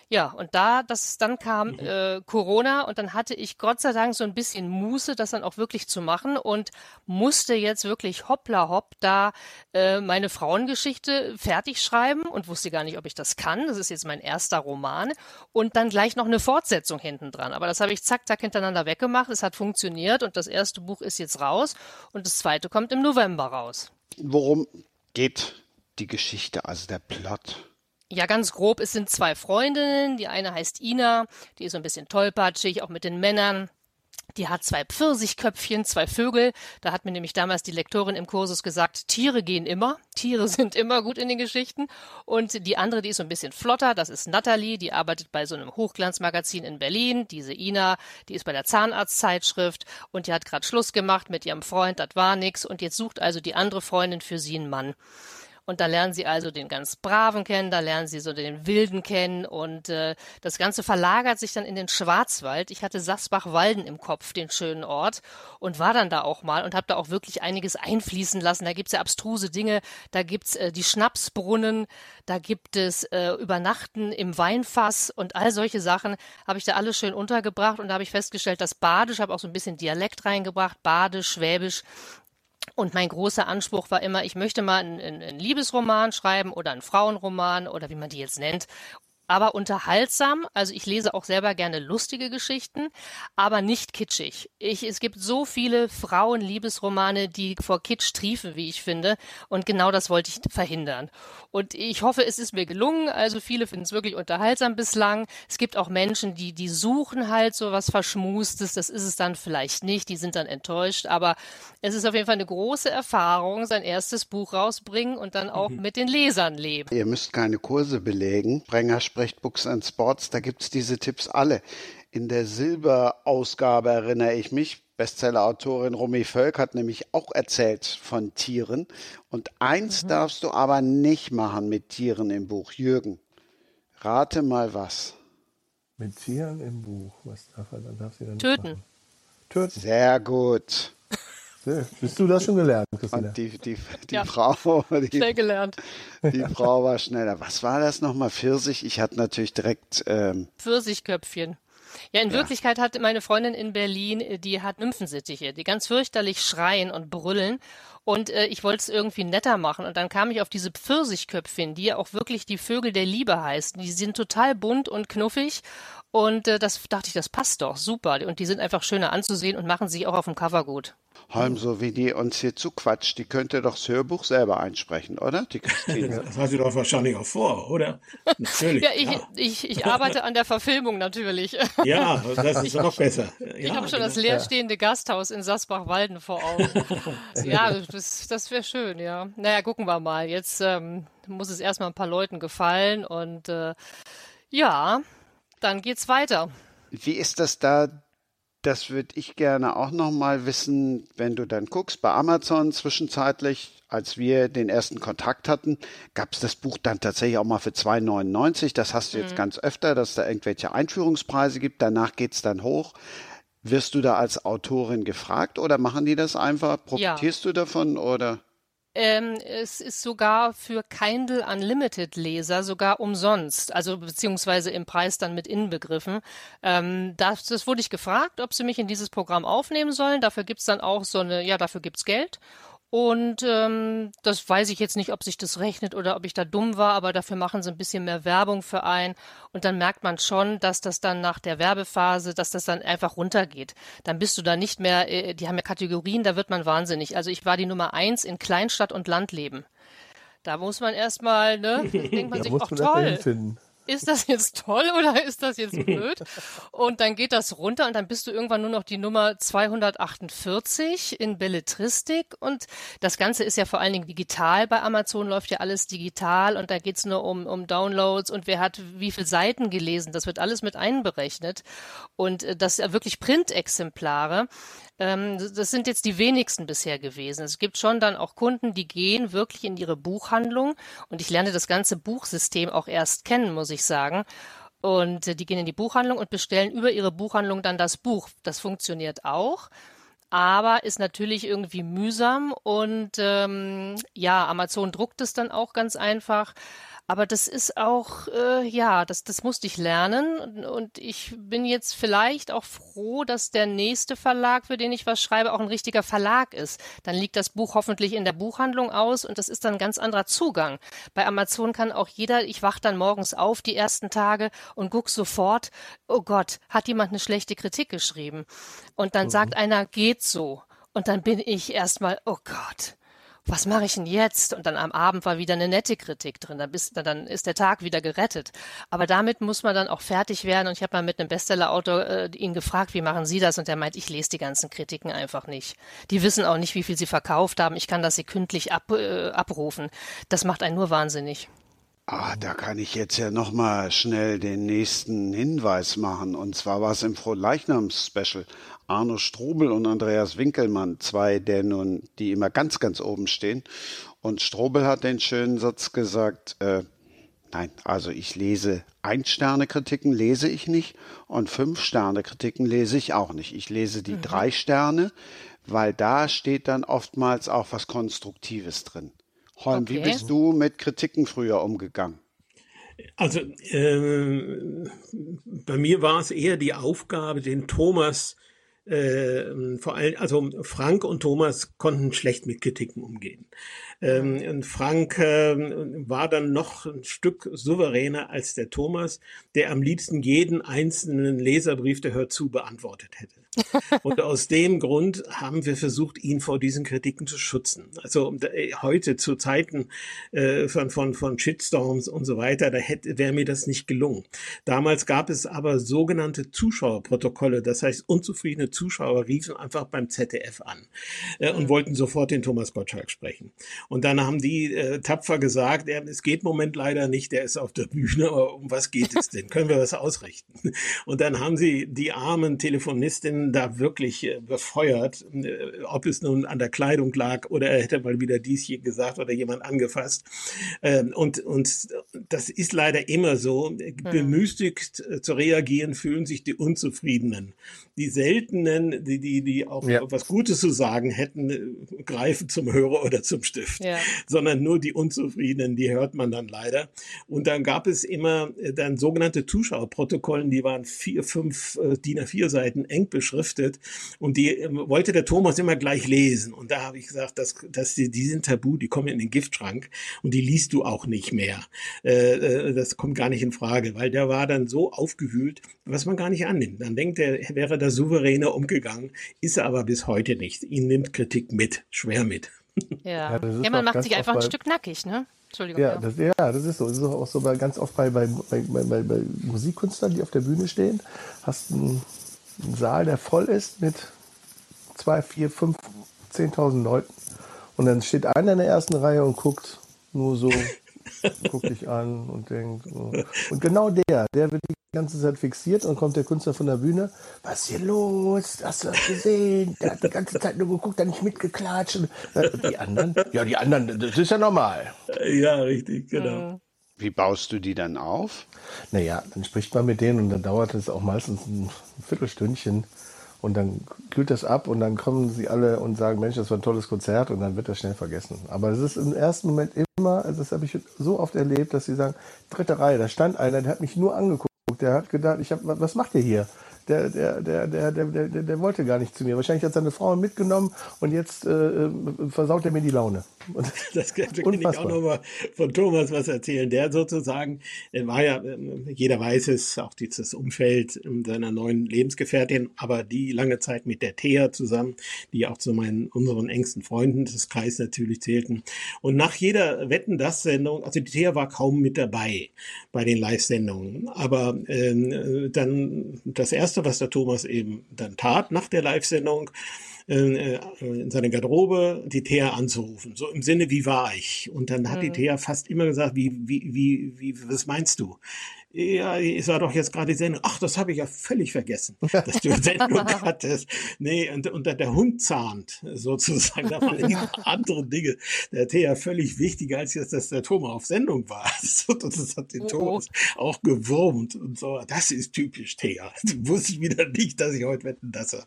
Ja, und da, das, dann kam mhm. äh, Corona und dann hatte ich Gott sei Dank so ein bisschen Muße, das dann auch wirklich zu machen und musste jetzt wirklich hoppla hopp da äh, meine Frauengeschichte fertig schreiben und wusste gar nicht, ob ich das kann. Das ist jetzt mein erster Roman und dann gleich noch eine Fortsetzung hinten dran. Aber das habe ich zack, zack hintereinander weggemacht. Es hat funktioniert und das erste Buch ist jetzt raus und das zweite kommt im November raus. Worum geht die Geschichte, also der Plot? Ja, ganz grob, es sind zwei Freundinnen. Die eine heißt Ina, die ist so ein bisschen tollpatschig, auch mit den Männern. die hat zwei Pfirsichköpfchen, zwei Vögel. Da hat mir nämlich damals die Lektorin im Kursus gesagt, Tiere gehen immer, Tiere (laughs) sind immer gut in den Geschichten. Und die andere, die ist so ein bisschen flotter, das ist Natalie, die arbeitet bei so einem Hochglanzmagazin in Berlin. Diese Ina, die ist bei der Zahnarztzeitschrift und die hat gerade Schluss gemacht mit ihrem Freund, das war nix. Und jetzt sucht also die andere Freundin für sie einen Mann. Und da lernen sie also den ganz Braven kennen, da lernen sie so den Wilden kennen und äh, das Ganze verlagert sich dann in den Schwarzwald. Ich hatte Sasbach-Walden im Kopf, den schönen Ort, und war dann da auch mal und habe da auch wirklich einiges einfließen lassen. Da gibt's ja abstruse Dinge, da gibt's äh, die Schnapsbrunnen, da gibt es äh, Übernachten im Weinfass und all solche Sachen habe ich da alles schön untergebracht und da habe ich festgestellt, dass Badisch, habe auch so ein bisschen Dialekt reingebracht, Badisch, Schwäbisch, und mein großer Anspruch war immer, ich möchte mal einen, einen Liebesroman schreiben oder einen Frauenroman oder wie man die jetzt nennt aber unterhaltsam. Also ich lese auch selber gerne lustige Geschichten, aber nicht kitschig. Ich, es gibt so viele Frauenliebesromane, die vor Kitsch triefen, wie ich finde. Und genau das wollte ich verhindern. Und ich hoffe, es ist mir gelungen. Also viele finden es wirklich unterhaltsam bislang. Es gibt auch Menschen, die, die suchen halt so was Verschmustes. Das ist es dann vielleicht nicht. Die sind dann enttäuscht. Aber es ist auf jeden Fall eine große Erfahrung, sein erstes Buch rausbringen und dann auch mhm. mit den Lesern leben. Ihr müsst keine Kurse belegen. Brenger spricht Books and Sports, da gibt's diese Tipps alle. In der Silberausgabe erinnere ich mich, Bestsellerautorin Romy Völk hat nämlich auch erzählt von Tieren. Und eins mhm. darfst du aber nicht machen mit Tieren im Buch. Jürgen, rate mal was. Mit Tieren im Buch, was darf er dann? Darf sie dann Töten. Töten. Sehr gut. Bist du das schon gelernt, Christina? Und die, die, die ja. Frau, die, schnell gelernt. Die Frau war schneller. Was war das nochmal? Pfirsich? Ich hatte natürlich direkt ähm, Pfirsichköpfchen. Ja, in ja. Wirklichkeit hat meine Freundin in Berlin, äh, die hat Nymphensittiche, die ganz fürchterlich schreien und brüllen. Und äh, ich wollte es irgendwie netter machen. Und dann kam ich auf diese Pfirsichköpfchen, die ja auch wirklich die Vögel der Liebe heißen. Die sind total bunt und knuffig. Und äh, das dachte ich, das passt doch super. Und die sind einfach schöner anzusehen und machen sich auch auf dem Cover gut. Holm, so wie die uns hier zuquatscht, die könnte doch das Hörbuch selber einsprechen, oder? Die Christine. (laughs) das hat sie doch wahrscheinlich auch vor, oder? Natürlich. ja, ich, ja. Ich, ich arbeite an der Verfilmung natürlich. (laughs) ja, das ist noch besser. Ja, ich habe schon genau. das leerstehende Gasthaus in Sasbach-Walden vor Augen. (laughs) ja, das, das wäre schön, ja. Naja, gucken wir mal. Jetzt ähm, muss es erstmal ein paar Leuten gefallen und äh, ja, dann geht's weiter. Wie ist das da das würde ich gerne auch noch mal wissen, wenn du dann guckst bei Amazon zwischenzeitlich, als wir den ersten Kontakt hatten, gab es das Buch dann tatsächlich auch mal für 2,99. Das hast du jetzt mhm. ganz öfter, dass da irgendwelche Einführungspreise gibt. Danach geht's dann hoch. Wirst du da als Autorin gefragt oder machen die das einfach? Profitierst ja. du davon oder? Ähm, es ist sogar für Kindle Unlimited Leser sogar umsonst, also beziehungsweise im Preis dann mit inbegriffen. Ähm, das, das wurde ich gefragt, ob sie mich in dieses Programm aufnehmen sollen. Dafür gibt's dann auch so eine, ja, dafür gibt's Geld. Und ähm, das weiß ich jetzt nicht, ob sich das rechnet oder ob ich da dumm war, aber dafür machen sie ein bisschen mehr Werbung für ein. Und dann merkt man schon, dass das dann nach der Werbephase, dass das dann einfach runtergeht. Dann bist du da nicht mehr, äh, die haben ja Kategorien, da wird man wahnsinnig. Also ich war die Nummer eins in Kleinstadt und Landleben. Da muss man erstmal, ne, (laughs) denkt man sich, ach toll ist das jetzt toll oder ist das jetzt blöd? Und dann geht das runter und dann bist du irgendwann nur noch die Nummer 248 in Belletristik und das Ganze ist ja vor allen Dingen digital. Bei Amazon läuft ja alles digital und da geht's nur um, um Downloads und wer hat wie viele Seiten gelesen. Das wird alles mit einberechnet und äh, das ja wirklich Printexemplare. Ähm, das sind jetzt die wenigsten bisher gewesen. Es gibt schon dann auch Kunden, die gehen wirklich in ihre Buchhandlung und ich lerne das ganze Buchsystem auch erst kennen, muss ich sagen. Und äh, die gehen in die Buchhandlung und bestellen über ihre Buchhandlung dann das Buch. Das funktioniert auch aber ist natürlich irgendwie mühsam und ähm, ja, Amazon druckt es dann auch ganz einfach. Aber das ist auch, äh, ja, das, das musste ich lernen. Und ich bin jetzt vielleicht auch froh, dass der nächste Verlag, für den ich was schreibe, auch ein richtiger Verlag ist. Dann liegt das Buch hoffentlich in der Buchhandlung aus und das ist dann ein ganz anderer Zugang. Bei Amazon kann auch jeder, ich wach dann morgens auf die ersten Tage und guck sofort, oh Gott, hat jemand eine schlechte Kritik geschrieben? Und dann mhm. sagt einer, geht so. Und dann bin ich erstmal, oh Gott was mache ich denn jetzt? Und dann am Abend war wieder eine nette Kritik drin. Dann, bist, dann ist der Tag wieder gerettet. Aber damit muss man dann auch fertig werden. Und ich habe mal mit einem Bestsellerautor äh, ihn gefragt, wie machen Sie das? Und er meint, ich lese die ganzen Kritiken einfach nicht. Die wissen auch nicht, wie viel sie verkauft haben. Ich kann das sekündlich ab, äh, abrufen. Das macht einen nur wahnsinnig. Ah, da kann ich jetzt ja noch mal schnell den nächsten Hinweis machen. Und zwar war es im Frohleichnams-Special. Arno Strobel und Andreas Winkelmann, zwei, der nun, die immer ganz, ganz oben stehen. Und Strobel hat den schönen Satz gesagt, äh, nein, also ich lese Ein-Sterne-Kritiken lese ich nicht und Fünf-Sterne-Kritiken lese ich auch nicht. Ich lese die mhm. drei Sterne, weil da steht dann oftmals auch was Konstruktives drin. Holm, okay. wie bist du mit Kritiken früher umgegangen? Also äh, bei mir war es eher die Aufgabe, den Thomas äh, vor allem, also Frank und Thomas konnten schlecht mit Kritiken umgehen. Ähm, und Frank äh, war dann noch ein Stück souveräner als der Thomas, der am liebsten jeden einzelnen Leserbrief, der hört zu, beantwortet hätte. Und aus dem Grund haben wir versucht, ihn vor diesen Kritiken zu schützen. Also äh, heute zu Zeiten äh, von, von, von Shitstorms und so weiter, da hätte wäre mir das nicht gelungen. Damals gab es aber sogenannte Zuschauerprotokolle, das heißt unzufriedene Zuschauer riefen einfach beim ZDF an äh, und wollten sofort den Thomas Gottschalk sprechen. Und dann haben die äh, tapfer gesagt, ja, es geht im Moment leider nicht, der ist auf der Bühne, aber um was geht es denn? Können wir was ausrichten? (laughs) Und dann haben sie die armen Telefonistinnen da wirklich äh, befeuert, äh, ob es nun an der Kleidung lag oder er hätte mal wieder dies hier gesagt oder jemand angefasst. Ähm, und, und das ist leider immer so. Bemüßigt äh, zu reagieren fühlen sich die Unzufriedenen. Die Seltenen, die, die, die auch ja. was Gutes zu sagen hätten, greifen zum Hörer oder zum Stift ja. sondern nur die Unzufriedenen, die hört man dann leider. Und dann gab es immer dann sogenannte Zuschauerprotokollen, die waren vier, fünf äh, DIN A4 Seiten eng beschriftet und die äh, wollte der Thomas immer gleich lesen. Und da habe ich gesagt, dass, dass die, die sind tabu, die kommen in den Giftschrank und die liest du auch nicht mehr. Äh, äh das kommt gar nicht in Frage, weil der war dann so aufgewühlt, was man gar nicht annimmt. Dann denkt er, wäre da souveräner umgegangen, ist er aber bis heute nicht. Ihn nimmt Kritik mit, schwer mit. Ja, ja, ja man macht sich einfach ein Stück nackig, ne? Entschuldigung. Ja, ja. Das, ja, das ist so. Das ist auch so bei, ganz oft bei, bei, bei, bei, bei Musikkünstlern, die auf der Bühne stehen. Hast einen, einen Saal, der voll ist mit zwei, vier, fünf, zehntausend Leuten. Und dann steht einer in der ersten Reihe und guckt nur so, (laughs) guckt dich an und denkt. Oh. Und genau der, der wird die ganze Zeit fixiert und kommt der Künstler von der Bühne. Was ist hier los? Hast du das gesehen? Der hat die ganze Zeit nur geguckt, hat nicht mitgeklatscht. Und die anderen? Ja, die anderen, das ist ja normal. Ja, richtig, genau. Wie baust du die dann auf? Naja, dann spricht man mit denen und dann dauert es auch meistens ein Viertelstündchen. Und dann kühlt das ab und dann kommen sie alle und sagen, Mensch, das war ein tolles Konzert und dann wird das schnell vergessen. Aber es ist im ersten Moment immer, also das habe ich so oft erlebt, dass sie sagen, dritte Reihe, da stand einer, der hat mich nur angeguckt der hat gedacht, ich hab, was macht ihr hier? Der, der, der, der, der, der, der wollte gar nicht zu mir. Wahrscheinlich hat seine Frau mitgenommen und jetzt äh, versaut er mir die Laune. Und (laughs) das könnte ich auch nochmal von Thomas was erzählen. Der sozusagen war ja, ähm, jeder weiß es, auch dieses Umfeld seiner neuen Lebensgefährtin, aber die lange Zeit mit der Thea zusammen, die auch zu meinen, unseren engsten Freunden des Kreises natürlich zählten. Und nach jeder Wetten das Sendung, also die Thea war kaum mit dabei bei den Live-Sendungen, aber äh, dann das erste, was der Thomas eben dann tat nach der Live-Sendung, äh, äh, in seine Garderobe die Thea anzurufen. So im Sinne, wie war ich? Und dann hat mhm. die Thea fast immer gesagt, wie, wie, wie, wie, was meinst du? Ja, es war doch jetzt gerade die Sendung. Ach, das habe ich ja völlig vergessen, dass du (laughs) Sendung hattest. Nee, und, und der Hund zahnt sozusagen. Da waren (laughs) andere Dinge der Thea völlig wichtiger, als jetzt, dass der Thomas auf Sendung war. (laughs) Das hat den oh, oh. Thomas auch gewurmt und so. Das ist typisch Thea. Du wusstest wieder nicht, dass ich heute wetten lasse.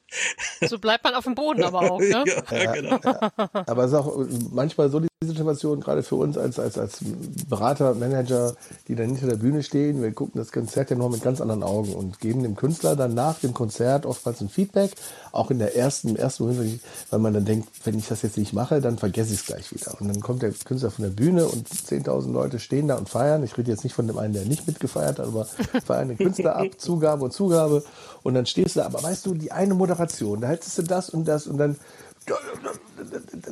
So bleibt man auf dem Boden aber auch, ne? ja, genau. Aber es ist auch manchmal so die Situation, gerade für uns als, als, als Berater, Manager, die dann hinter der Bühne stehen. Wir gucken das Konzert ja noch mit ganz anderen Augen und geben dem Künstler dann nach dem Konzert oftmals ein Feedback, auch in der ersten, im ersten Moment, weil man dann denkt, wenn ich das jetzt nicht mache, dann vergesse ich es gleich wieder. Und dann kommt der Künstler von der Bühne und 10.000 Leute stehen da und feiern. Ich rede jetzt nicht von dem einen, der nicht mitgefeiert hat, aber (laughs) feiern den Künstler ab, Zugabe und Zugabe. Und dann stehst du da, aber weißt du, die eine Moderation, da hättest du das und das und dann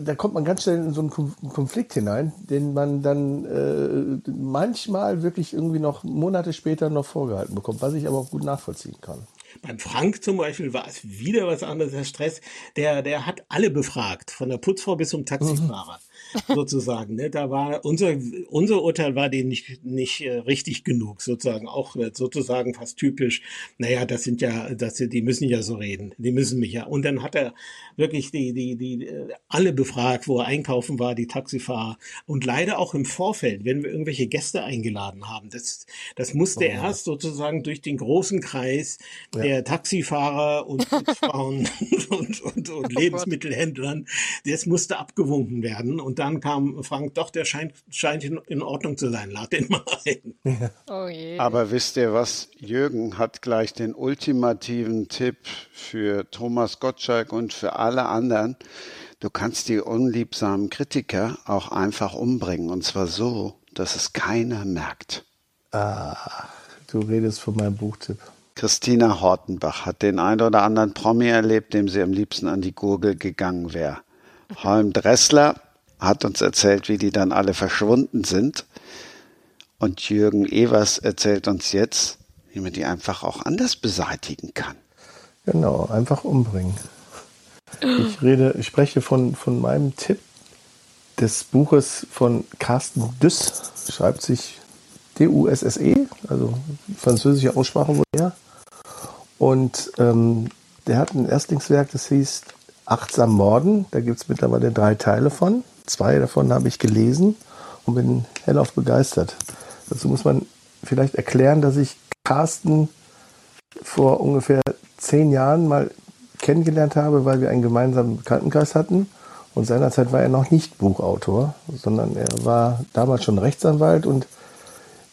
da kommt man ganz schnell in so einen Konflikt hinein, den man dann äh, manchmal wirklich irgendwie noch Monate später noch vorgehalten bekommt, was ich aber auch gut nachvollziehen kann. Beim Frank zum Beispiel war es wieder was anderes, der Stress. Der, der hat alle befragt, von der Putzfrau bis zum Taxifahrer. (laughs) (laughs) sozusagen. Ne? Da war unser, unser Urteil war denen nicht, nicht äh, richtig genug, sozusagen auch äh, sozusagen fast typisch. Naja, das sind ja, das die müssen ja so reden, die müssen mich ja. Und dann hat er wirklich die, die, die, äh, alle befragt, wo er einkaufen war, die Taxifahrer. Und leider auch im Vorfeld, wenn wir irgendwelche Gäste eingeladen haben. Das, das musste oh. erst sozusagen durch den großen Kreis ja. der Taxifahrer und (laughs) Putzfrauen (laughs) und, und, und oh Lebensmittelhändlern, das musste abgewunken werden. Und dann kam Frank, doch, der scheint, scheint in, in Ordnung zu sein, lad den mal ein. Ja. Oh je. Aber wisst ihr was? Jürgen hat gleich den ultimativen Tipp für Thomas Gottschalk und für alle anderen. Du kannst die unliebsamen Kritiker auch einfach umbringen. Und zwar so, dass es keiner merkt. Ah, du redest von meinem Buchtipp. Christina Hortenbach hat den ein oder anderen Promi erlebt, dem sie am liebsten an die Gurgel gegangen wäre. Holm Dressler hat uns erzählt, wie die dann alle verschwunden sind. Und Jürgen Evers erzählt uns jetzt, wie man die einfach auch anders beseitigen kann. Genau, einfach umbringen. Ich rede, ich spreche von, von meinem Tipp des Buches von Carsten Düss, schreibt sich D-U-S-S-E, also französische Aussprache wohl eher. Und ähm, der hat ein Erstlingswerk, das hieß Achtsam Morden. Da gibt es mittlerweile drei Teile von. Zwei davon habe ich gelesen und bin hellauf begeistert. Dazu muss man vielleicht erklären, dass ich Carsten vor ungefähr zehn Jahren mal kennengelernt habe, weil wir einen gemeinsamen Bekanntenkreis hatten. Und seinerzeit war er noch nicht Buchautor, sondern er war damals schon Rechtsanwalt und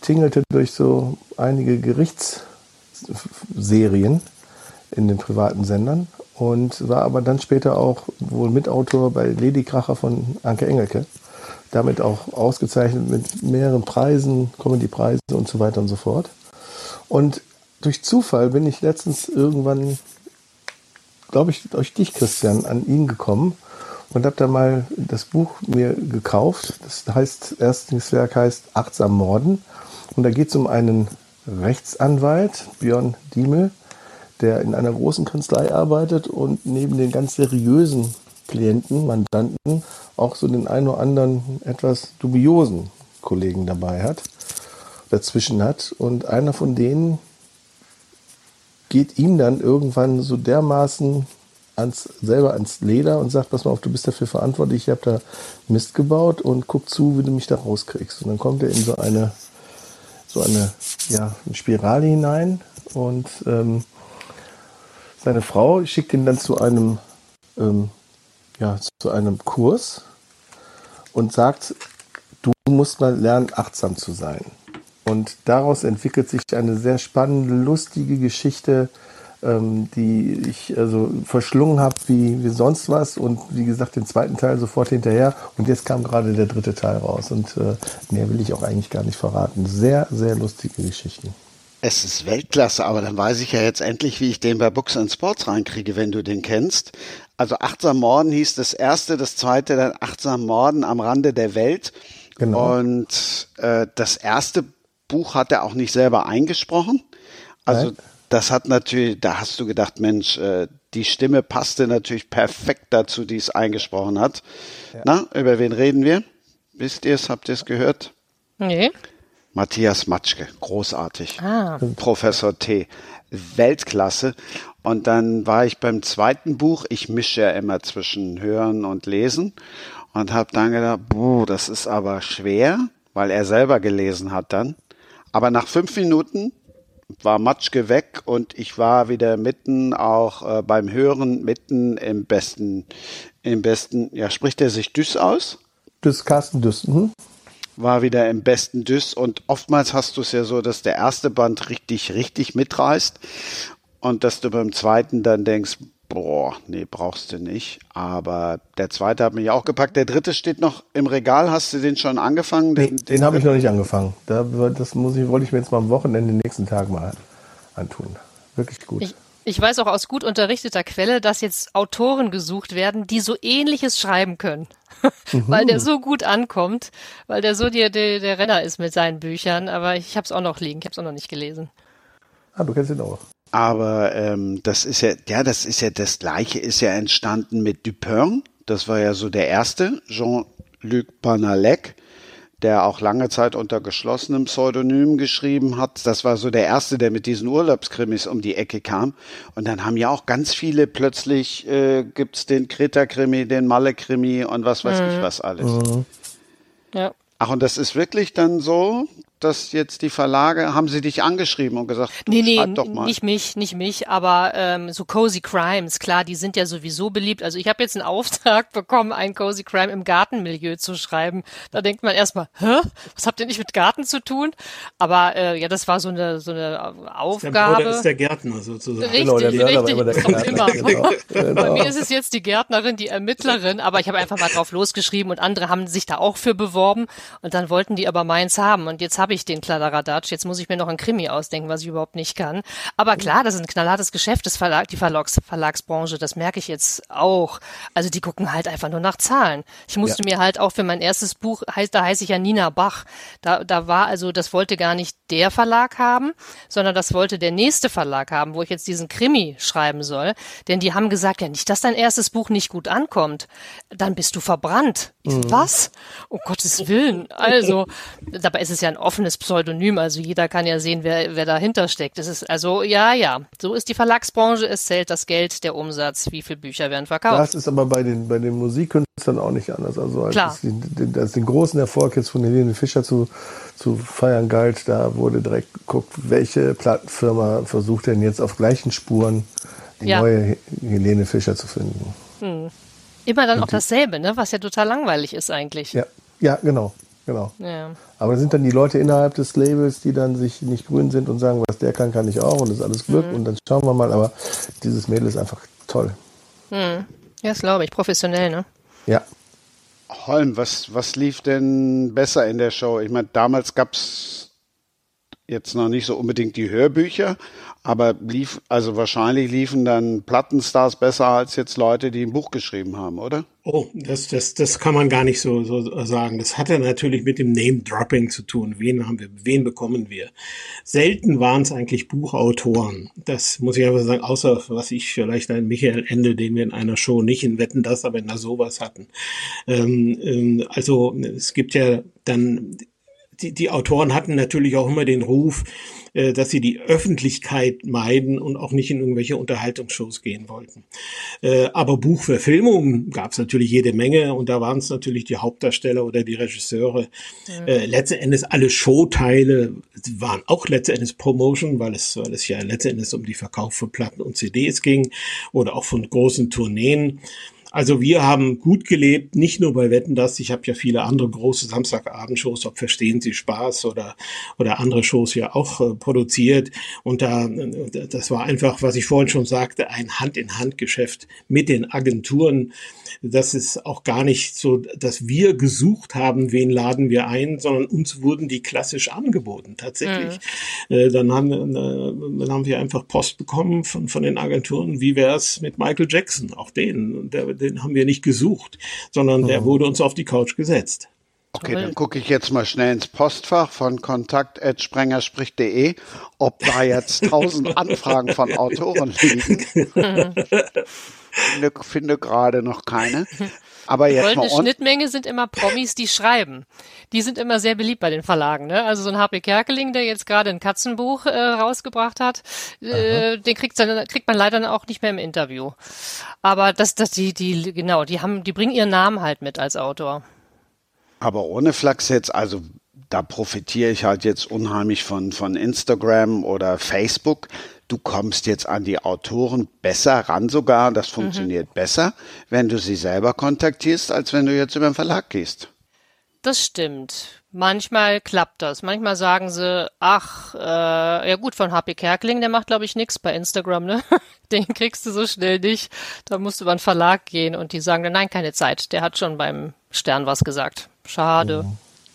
tingelte durch so einige Gerichtsserien in den privaten Sendern und war aber dann später auch wohl Mitautor bei Ladykracher von Anke Engelke. Damit auch ausgezeichnet mit mehreren Preisen, Comedy-Preise und so weiter und so fort. Und durch Zufall bin ich letztens irgendwann, glaube ich, durch dich, Christian, an ihn gekommen und habe da mal das Buch mir gekauft. Das heißt, erstes Werk heißt Achtsam Morden. Und da geht es um einen Rechtsanwalt, Björn Diemel, der in einer großen Kanzlei arbeitet und neben den ganz seriösen Klienten, Mandanten auch so den einen oder anderen etwas dubiosen Kollegen dabei hat, dazwischen hat. Und einer von denen geht ihm dann irgendwann so dermaßen ans, selber ans Leder und sagt, pass mal auf, du bist dafür verantwortlich, ich habe da Mist gebaut und guck zu, wie du mich da rauskriegst. Und dann kommt er in so eine, so eine, ja, eine Spirale hinein und ähm, seine Frau schickt ihn dann zu einem, ähm, ja, zu einem Kurs und sagt, du musst mal lernen, achtsam zu sein. Und daraus entwickelt sich eine sehr spannende, lustige Geschichte, ähm, die ich also verschlungen habe wie, wie sonst was. Und wie gesagt, den zweiten Teil sofort hinterher. Und jetzt kam gerade der dritte Teil raus. Und äh, mehr will ich auch eigentlich gar nicht verraten. Sehr, sehr lustige Geschichten. Es ist Weltklasse, aber dann weiß ich ja jetzt endlich, wie ich den bei Books and Sports reinkriege, wenn du den kennst. Also Achtsam Morden hieß das erste, das zweite dann Achtsam Morden am Rande der Welt. Genau. Und äh, das erste Buch hat er auch nicht selber eingesprochen. Also Nein. das hat natürlich, da hast du gedacht, Mensch, äh, die Stimme passte natürlich perfekt dazu, die es eingesprochen hat. Ja. Na, über wen reden wir? Wisst ihr es? Habt ihr es gehört? Nee. Matthias Matschke, großartig. Ah. Professor T, Weltklasse. Und dann war ich beim zweiten Buch, ich mische ja immer zwischen Hören und Lesen und habe dann gedacht, boah, das ist aber schwer, weil er selber gelesen hat dann. Aber nach fünf Minuten war Matschke weg und ich war wieder mitten auch äh, beim Hören, mitten im besten, im besten, ja, spricht er sich Düss aus? Düss, Carsten Düss, mhm war wieder im besten Düss und oftmals hast du es ja so, dass der erste Band richtig, richtig mitreißt und dass du beim zweiten dann denkst, boah, nee, brauchst du nicht. Aber der zweite hat mich auch gepackt. Der dritte steht noch im Regal. Hast du den schon angefangen? Den, den, den habe ich noch nicht angefangen. Da, das muss ich, wollte ich mir jetzt mal am Wochenende den nächsten Tag mal antun. Wirklich gut. Ich, Ich weiß auch aus gut unterrichteter Quelle, dass jetzt Autoren gesucht werden, die so ähnliches schreiben können. Mhm. (laughs) weil der so gut ankommt, weil der so der, der, der Renner ist mit seinen Büchern. Aber ich habe es auch noch liegen, ich habe es auch noch nicht gelesen. Ah, du kennst ihn auch. Aber ähm, das ist ja, ja, das ist ja das Gleiche, ist ja entstanden mit Dupin. Das war ja so der erste, Jean-Luc Banalek der auch lange Zeit unter geschlossenem Pseudonym geschrieben hat. Das war so der erste, der mit diesen Urlaubskrimis um die Ecke kam. Und dann haben ja auch ganz viele plötzlich äh, gibt's den Kreta-Krimi, den Malle-Krimi und was weiß mhm. ich was alles. Mhm. Ja. Ach, und das ist wirklich dann so, dass jetzt die Verlage, haben sie dich angeschrieben und gesagt, nee, nee, doch mal. nicht mich, nicht mich, aber ähm, so Cozy Crimes, klar, die sind ja sowieso beliebt. Also ich habe jetzt einen (laughs) Auftrag bekommen, ein Cozy Crime im Gartenmilieu zu schreiben. Da denkt man erstmal, hä, was habt ihr nicht mit Garten zu tun? Aber äh, ja, das war so eine so eine Aufgabe. Der ist der Gärtner sozusagen. Richtig, genau, der richtig, immer der Gärtner, immer. (laughs) Genau. Bei mir ist es jetzt die Gärtnerin, die Ermittlerin, aber ich habe einfach mal drauf losgeschrieben und andere haben sich da auch für beworben und dann wollten die aber meins haben und jetzt habe ich den Kladderadatsch. Jetzt muss ich mir noch ein Krimi ausdenken, was ich überhaupt nicht kann. Aber klar, das ist ein knallhartes Geschäft, das Verlag, die Verlags, Verlagsbranche, das merke ich jetzt auch. Also die gucken halt einfach nur nach Zahlen. Ich musste ja. mir halt auch für mein erstes Buch, heißt, da heiße ich ja Nina Bach. Da, da war also, das wollte gar nicht der Verlag haben, sondern das wollte der nächste Verlag haben, wo ich jetzt diesen Krimi schreiben soll. Denn die haben gesagt, ja nicht, dass dein erstes Buch nicht gut ankommt. Dann bist du verbrannt. Mhm. Was? Um Gottes Willen. Also, dabei ist es ja ein offenes Pseudonym, also jeder kann ja sehen, wer, wer dahinter steckt. Das ist also, ja, ja, so ist die Verlagsbranche, es zählt das Geld, der Umsatz, wie viele Bücher werden verkauft. Das ist aber bei den, bei den Musikkünstlern auch nicht anders. Also als Klar. Es als den großen Erfolg jetzt von Helene Fischer zu, zu feiern galt, da wurde direkt geguckt, welche Plattenfirma versucht denn jetzt auf gleichen Spuren die ja. neue Helene Fischer zu finden. Hm. Immer dann Und auch dasselbe, ne? was ja total langweilig ist eigentlich. Ja, ja genau. Genau. Ja. Aber das sind dann die Leute innerhalb des Labels, die dann sich nicht grün sind und sagen, was der kann, kann ich auch und das ist alles Glück mhm. und dann schauen wir mal. Aber dieses Mädel ist einfach toll. Mhm. Ja, das glaube ich. Professionell, ne? Ja. Holm, was, was lief denn besser in der Show? Ich meine, damals gab es jetzt noch nicht so unbedingt die Hörbücher, aber lief, also wahrscheinlich liefen dann Plattenstars besser als jetzt Leute, die ein Buch geschrieben haben, oder? Oh, das, das, das kann man gar nicht so, so sagen. Das hatte natürlich mit dem Name-Dropping zu tun. Wen haben wir, wen bekommen wir? Selten waren es eigentlich Buchautoren. Das muss ich aber sagen, außer was ich vielleicht ein Michael Ende, den wir in einer Show nicht in Wetten das, aber in einer sowas hatten. Ähm, ähm, also es gibt ja dann die, die Autoren hatten natürlich auch immer den Ruf, äh, dass sie die Öffentlichkeit meiden und auch nicht in irgendwelche Unterhaltungsshows gehen wollten. Äh, aber Buchverfilmungen gab es natürlich jede Menge und da waren es natürlich die Hauptdarsteller oder die Regisseure. Mhm. Äh, letzten Endes alle Showteile waren auch letzten Endes Promotion, weil es, weil es ja letzten Endes um die Verkauf von Platten und CDs ging oder auch von großen Tourneen. Also wir haben gut gelebt, nicht nur bei Wetten das. Ich habe ja viele andere große Samstagabendshows, ob Verstehen Sie Spaß oder oder andere Shows ja auch äh, produziert. Und da das war einfach, was ich vorhin schon sagte, ein Hand-in-Hand-Geschäft mit den Agenturen das ist auch gar nicht so, dass wir gesucht haben, wen laden wir ein, sondern uns wurden die klassisch angeboten, tatsächlich. Mhm. Äh, dann, haben, äh, dann haben wir einfach Post bekommen von, von den Agenturen, wie wäre es mit Michael Jackson, auch den, der, den haben wir nicht gesucht, sondern mhm. der wurde uns auf die Couch gesetzt. Okay, dann gucke ich jetzt mal schnell ins Postfach von kontakt.sprengerspricht.de, ob da jetzt (laughs) tausend Anfragen von Autoren liegen. (laughs) finde, finde gerade noch keine. Aber jetzt Goldene mal Schnittmenge sind immer Promis, die schreiben. Die sind immer sehr beliebt bei den Verlagen. Ne? Also so ein HP Kerkeling, der jetzt gerade ein Katzenbuch äh, rausgebracht hat, äh, den kriegt, dann, kriegt man leider auch nicht mehr im Interview. Aber das, das, die, die, genau, die haben, die bringen ihren Namen halt mit als Autor. Aber ohne Flachs jetzt, also da profitiere ich halt jetzt unheimlich von, von Instagram oder Facebook du kommst jetzt an die Autoren besser ran sogar, das mhm. funktioniert mhm. besser, wenn du sie selber kontaktierst, als wenn du jetzt über den Verlag gehst. Das stimmt. Manchmal klappt das. Manchmal sagen sie, ach, äh, ja gut, von HP Kerkeling, der macht, glaube ich, nichts bei Instagram, ne? (laughs) Den kriegst du so schnell nicht. Da musst du über einen Verlag gehen und die sagen, nein, keine Zeit. Der hat schon beim Stern was gesagt. Schade.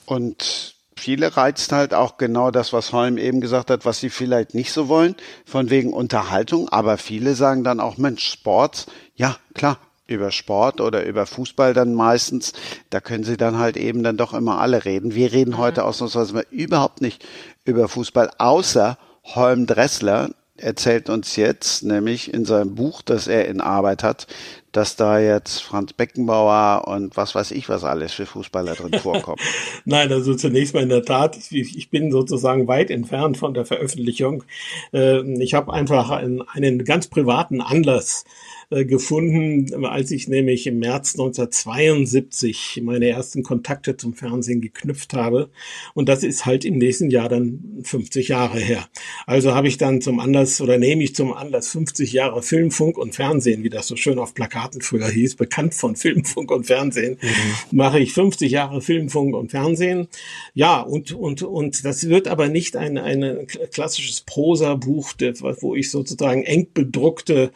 Und viele reizt halt auch genau das, was Holm eben gesagt hat, was sie vielleicht nicht so wollen, von wegen Unterhaltung. Aber viele sagen dann auch, Mensch, Sport, ja, klar, über Sport oder über Fußball dann meistens, da können sie dann halt eben dann doch immer alle reden. Wir reden mhm. heute ausnahmsweise mal überhaupt nicht über Fußball, außer Holm Dressler erzählt uns jetzt, nämlich in seinem Buch, das er in Arbeit hat, dass da jetzt Franz Beckenbauer und was weiß ich was alles für Fußballer drin (laughs) vorkommen. Nein, also zunächst mal in der Tat, ich, ich bin sozusagen weit entfernt von der Veröffentlichung. Ähm, ich habe einfach einen, einen ganz privaten Anlass äh, gefunden, als ich nämlich im März 1972 meine ersten Kontakte zum Fernsehen geknüpft habe. Und das ist halt im nächsten Jahr dann 50 Jahre her. Also habe ich dann zum Anlass oder nehme ich zum Anlass 50 Jahre Film, Funk und Fernsehen, wie das so schön auf Plakaten früher hieß, bekannt von Film, Funk und Fernsehen, mhm. mache ich 50 Jahre Film, Funk und Fernsehen. Ja, und, und, und das wird aber nicht ein, ein klassisches Prosa-Buch, wo ich sozusagen eng bedruckte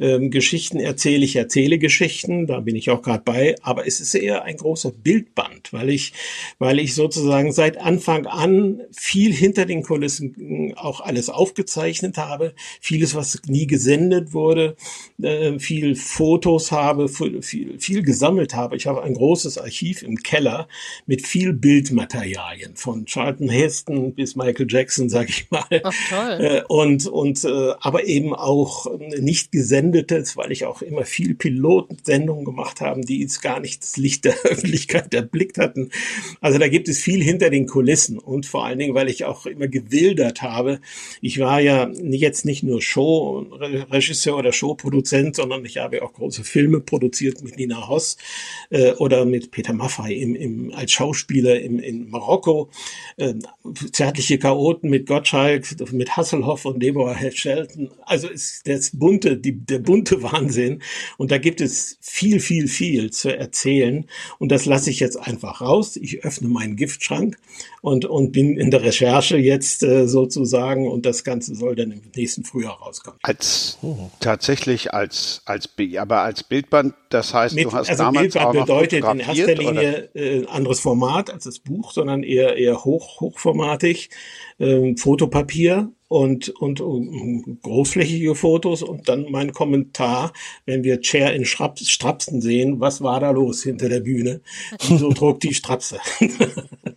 ähm, Geschichten erzähle. Ich erzähle Geschichten, da bin ich auch gerade bei, aber es ist eher ein großer Bildband, weil ich, weil ich sozusagen seit Anfang an viel hinter den Kulissen auch alles aufgezeichnet habe, vieles, was nie gesendet wurde, äh, viel Fotos habe, viel, viel gesammelt habe. Ich habe ein großes Archiv im Keller mit viel Bildmaterialien von Charlton Heston bis Michael Jackson, sag ich mal. Ach, toll. Äh, und, und, äh, aber eben auch nicht gesendet Gesendetes, weil ich auch immer viel Pilotensendungen gemacht habe, die jetzt gar nicht das Licht der (laughs) Öffentlichkeit erblickt hatten. Also da gibt es viel hinter den Kulissen und vor allen Dingen, weil ich auch immer gewildert habe. Ich war ja jetzt nicht nur Showregisseur oder Showproduzent, sondern ich habe auch große Filme produziert mit Nina Hoss äh, oder mit Peter Maffay im, im, als Schauspieler im, in Marokko. Äh, zärtliche Chaoten mit Gottschalk, mit Hasselhoff und Deborah Shelton. Also ist das bunte, die, der bunte (laughs) Wahnsinn. Und da gibt es viel, viel, viel zu erzählen. Und das lasse ich jetzt einfach raus. Ich öffne meinen Giftschrank und, und bin in der Recherche jetzt äh, sozusagen. Und das Ganze soll dann im nächsten Frühjahr rauskommen. Als tatsächlich als, als, aber als Bildband, das heißt, Mit, du hast also damals Bildband auch noch bedeutet in erster Linie äh, anderes Format als das Buch, sondern eher, eher hoch, hochformatig, äh, Fotopapier und, und, und großflächige Fotos und dann mein Kommentar, wenn wir Chair in Strapsen sehen, was war da los hinter der Bühne? Wieso trug (laughs) die Strapse? (laughs)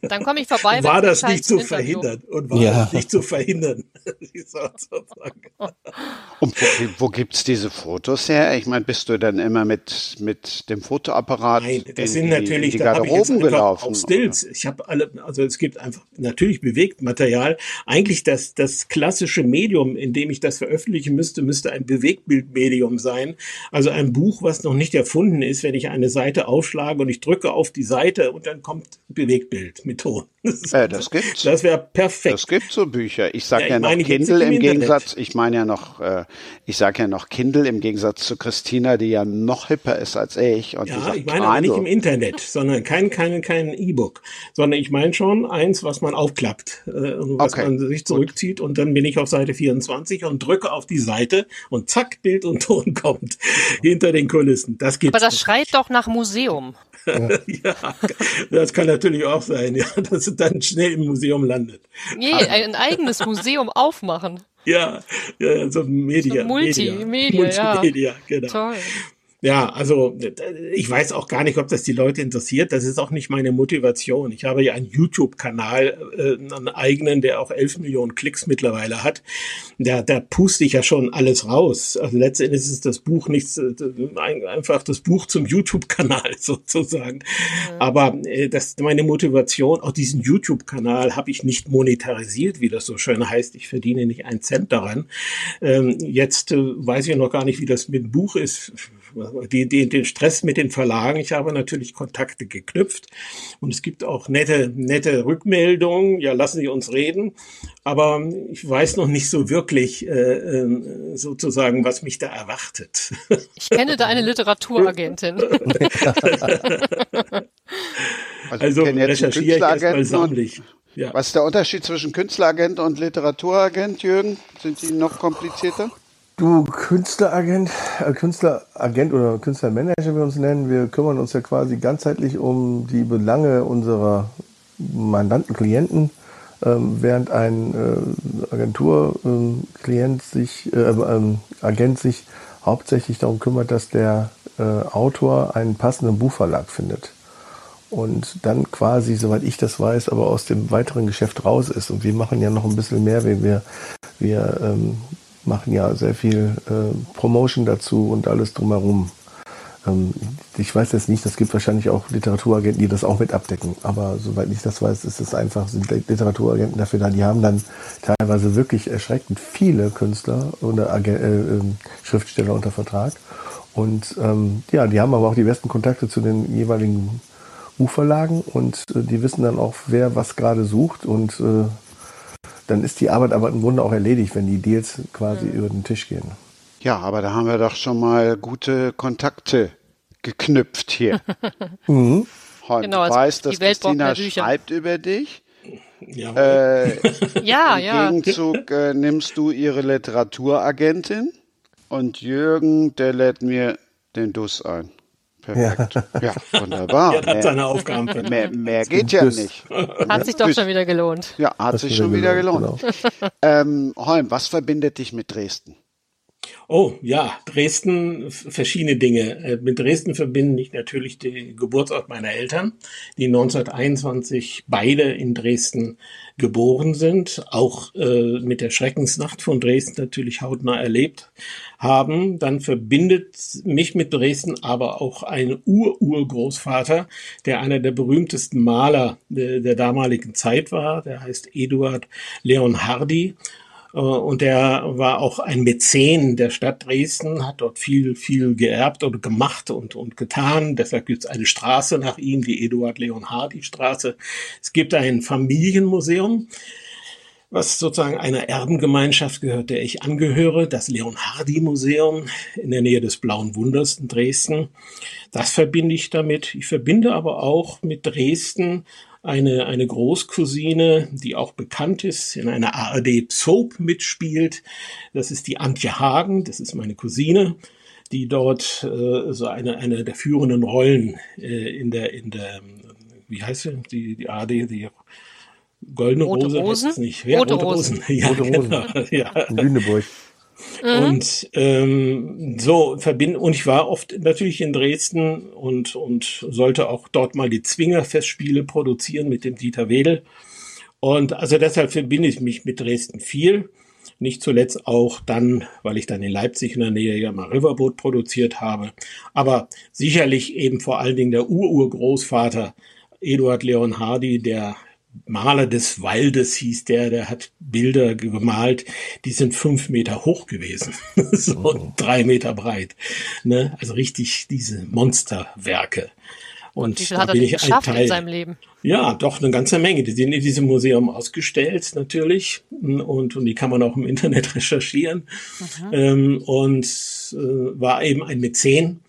Dann komme ich vorbei. War das nicht zu verhindern? Und war ja. das nicht zu verhindern? (laughs) und wo, wo gibt's diese Fotos her? Ich meine, bist du dann immer mit, mit dem Fotoapparat Nein, das in, sind natürlich, die, die Garderoben gelaufen? Auch Stills. Ich habe alle, also es gibt einfach natürlich Bewegtmaterial. Eigentlich das, das klassische Medium, in dem ich das veröffentlichen müsste, müsste ein Bewegtbildmedium sein. Also ein Buch, was noch nicht erfunden ist, wenn ich eine Seite aufschlage und ich drücke auf die Seite und dann kommt Bewegtbild mit Ton. (laughs) Das, äh, das gibt's. Das wäre perfekt. Das gibt so Bücher. Ich sage ja, ja noch Kindle im, im Gegensatz, ich meine ja noch, äh, ich sage ja noch Kindle im Gegensatz zu Christina, die ja noch hipper ist als ich. Und ja, ich meine aber nicht im Internet, sondern kein kein kein E-Book, sondern ich meine schon eins, was man aufklappt, äh, was okay. man sich zurückzieht und dann bin ich auf Seite 24 und drücke auf die Seite und zack, Bild und Ton (laughs) kommt hinter den Kulissen. Das gibt's. Aber das schreit doch nach Museum. (laughs) ja, das kann natürlich auch sein, ja, (laughs) dass es dann schnell im Museum landet. Nee, ein eigenes Museum aufmachen. Ja, ja so Media. So Multimedia, Media, Multimedia, ja. genau. Toll. Ja, also ich weiß auch gar nicht, ob das die Leute interessiert. Das ist auch nicht meine Motivation. Ich habe ja einen YouTube-Kanal, äh, einen eigenen, der auch 11 Millionen Klicks mittlerweile hat. Da, da puste ich ja schon alles raus. Also letztendlich ist das Buch nichts, äh, einfach das Buch zum YouTube-Kanal (laughs) sozusagen. Mhm. Aber äh, das meine Motivation. Auch diesen YouTube-Kanal habe ich nicht monetarisiert, wie das so schön heißt. Ich verdiene nicht einen Cent daran. Ähm, jetzt äh, weiß ich noch gar nicht, wie das mit dem Buch ist die, die, den Stress mit den Verlagen. Ich habe natürlich Kontakte geknüpft und es gibt auch nette, nette Rückmeldungen. Ja, lassen Sie uns reden. Aber ich weiß noch nicht so wirklich äh, äh sozusagen, was mich da erwartet. (laughs) Ich kenne da eine Literaturagentin. (laughs) also, also recherchiere ich erstmal sammlich. Ja. Was ist der Unterschied zwischen Künstleragent und Literaturagent, Jürgen? Sind die noch komplizierter? Du Künstleragent, äh, Künstleragent oder Künstlermanager, wie wir uns nennen, wir kümmern uns ja quasi ganzheitlich um die Belange unserer Mandanten, Klienten, ähm, während ein äh, Agenturklient ähm, sich, äh, ähm, Agent sich hauptsächlich darum kümmert, dass der äh, Autor einen passenden Buchverlag findet und dann quasi, soweit ich das weiß, aber aus dem weiteren Geschäft raus ist. Und wir machen ja noch ein bisschen mehr, wenn wir, wir ähm, machen ja sehr viel äh, Promotion dazu und alles drumherum. Ähm, ich weiß jetzt nicht, es gibt wahrscheinlich auch Literaturagenten, die das auch mit abdecken. Aber soweit ich das weiß, ist es einfach, sind Literaturagenten dafür da. Die haben dann teilweise wirklich erschreckend viele Künstler oder Ag äh, äh, Schriftsteller unter Vertrag. Und ähm, ja, die haben aber auch die besten Kontakte zu den jeweiligen Buchverlagen und äh, die wissen dann auch, wer was gerade sucht und äh, dann ist die Arbeit aber im Grunde auch erledigt, wenn die Deals quasi mhm. über den Tisch gehen. Ja, aber da haben wir doch schon mal gute Kontakte geknüpft hier. (laughs) mhm. Heute genau, also weißt, dass Christina schreibt über dich. Ja, äh, (laughs) ja. Im ja. Gegenzug äh, nimmst du ihre Literaturagentin und Jürgen, der lädt mir den Duss ein. Perfekt. Ja, ja wunderbar. Er hat seine Aufgaben. Mehr, mehr geht ja nicht. Hat sich doch schon wieder gelohnt. Ja, hat das sich schon wieder gelohnt. gelohnt. Genau. Ähm, Holm, was verbindet dich mit Dresden? Oh ja, Dresden, verschiedene Dinge. Äh, mit Dresden verbinde ich natürlich den Geburtsort meiner Eltern, die 1921 beide in Dresden geboren sind, auch äh, mit der Schreckensnacht von Dresden natürlich hautnah erlebt haben. Dann verbindet mich mit Dresden aber auch ein Ur-Urgroßvater, der einer der berühmtesten Maler der, der damaligen Zeit war. Der heißt Eduard Leon Hardy äh, und der war auch ein Mäzen der Stadt Dresden, hat dort viel, viel geerbt oder gemacht und, und getan. Deshalb gibt es eine Straße nach ihm, die Eduard Leon Hardy Straße. Es gibt ein Familienmuseum, was sozusagen einer Erbengemeinschaft gehört, der ich angehöre, das Leon Hardy Museum in der Nähe des Blauen Wunders in Dresden. Das verbinde ich damit. Ich verbinde aber auch mit Dresden eine, eine Großcousine, die auch bekannt ist, in einer ARD Soap mitspielt. Das ist die Antje Hagen, das ist meine Cousine, die dort äh, so eine, eine der führenden Rollen äh, in der, in der, wie heißt sie, die, die ARD, die Goldene Rote Rose, Rosen? nicht. Ja, Rote, Rote Rosen. Rosen. (laughs) Ja, Rote Rosen. Genau. Ja. In Lüneburg. Mhm. Und ähm, so verbinden und ich war oft natürlich in Dresden und und sollte auch dort mal die Zwingerfestspiele produzieren mit dem Dieter Wedel. Und also deshalb verbinde ich mich mit Dresden viel. Nicht zuletzt auch dann, weil ich dann in Leipzig in der Nähe ja mal Riverboat produziert habe. Aber sicherlich eben vor allen Dingen der Ururgroßvater Eduard Leon Hardy, der Maler des Waldes hieß der, der hat Bilder gemalt, die sind fünf Meter hoch gewesen, (laughs) so oh. drei Meter breit. Ne? Also richtig diese Monsterwerke. Und wie viel hat er denn geschafft in seinem Leben? Ja, doch eine ganze Menge. Die sind in diesem Museum ausgestellt natürlich und, und die kann man auch im Internet (laughs) recherchieren. Mhm. Ähm, und äh, war eben ein Mäzen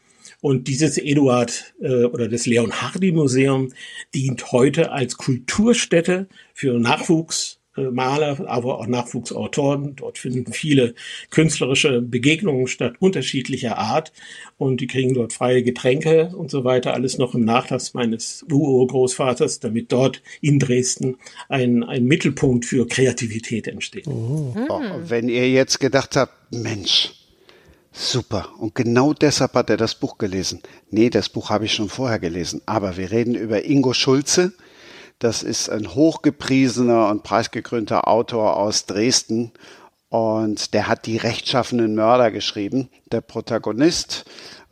und dieses Eduard äh, oder das Leon Hardy Museum dient heute als Kulturstätte für Nachwuchsmaler, aber auch Nachwuchsautoren. Dort finden viele künstlerische Begegnungen statt, unterschiedlicher Art. Und die kriegen dort freie Getränke und so weiter. Alles noch im Nachlass meines Urgroßvaters, damit dort in Dresden ein, ein Mittelpunkt für Kreativität entsteht. Oh. Oh, wenn ihr jetzt gedacht habt, Mensch, Super. Und genau deshalb hat er das Buch gelesen. Nee, das Buch habe ich schon vorher gelesen. Aber wir reden über Ingo Schulze. Das ist ein hochgepriesener und preisgekrönter Autor aus Dresden. Und der hat die rechtschaffenen Mörder geschrieben. Der Protagonist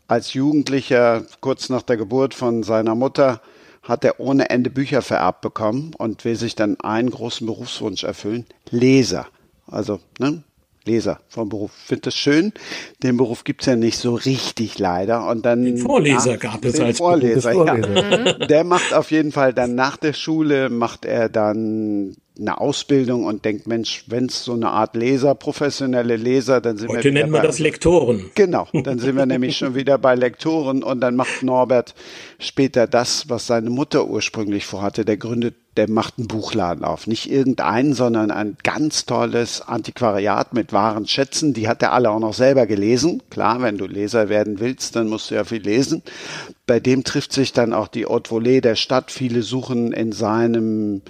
als Jugendlicher, kurz nach der Geburt von seiner Mutter, hat er ohne Ende Bücher vererbt bekommen und will sich dann einen großen Berufswunsch erfüllen. Leser. Also, ne, Leser vom Beruf. Finde das schön. Den Beruf gibt's ja nicht so richtig leider. Und dann den Vorleser gab es als Vorleser. Vorleser. Ja. Der macht auf jeden Fall dann nach der Schule macht er dann eine Ausbildung und denkt, Mensch, wenn es so eine Art Leser, professionelle Leser, dann sind Heute wir. Heute nennen wir das Lektoren. Genau, dann sind wir nämlich schon wieder bei Lektoren und dann macht Norbert später das, was seine Mutter ursprünglich vorhatte. Der gründet der macht einen Buchladen auf. Nicht irgendeinen, sondern ein ganz tolles Antiquariat mit wahren Schätzen. Die hat er alle auch noch selber gelesen. Klar, wenn du Leser werden willst, dann musst du ja viel lesen. Bei dem trifft sich dann auch die Haute Volée der Stadt. Viele suchen in seinem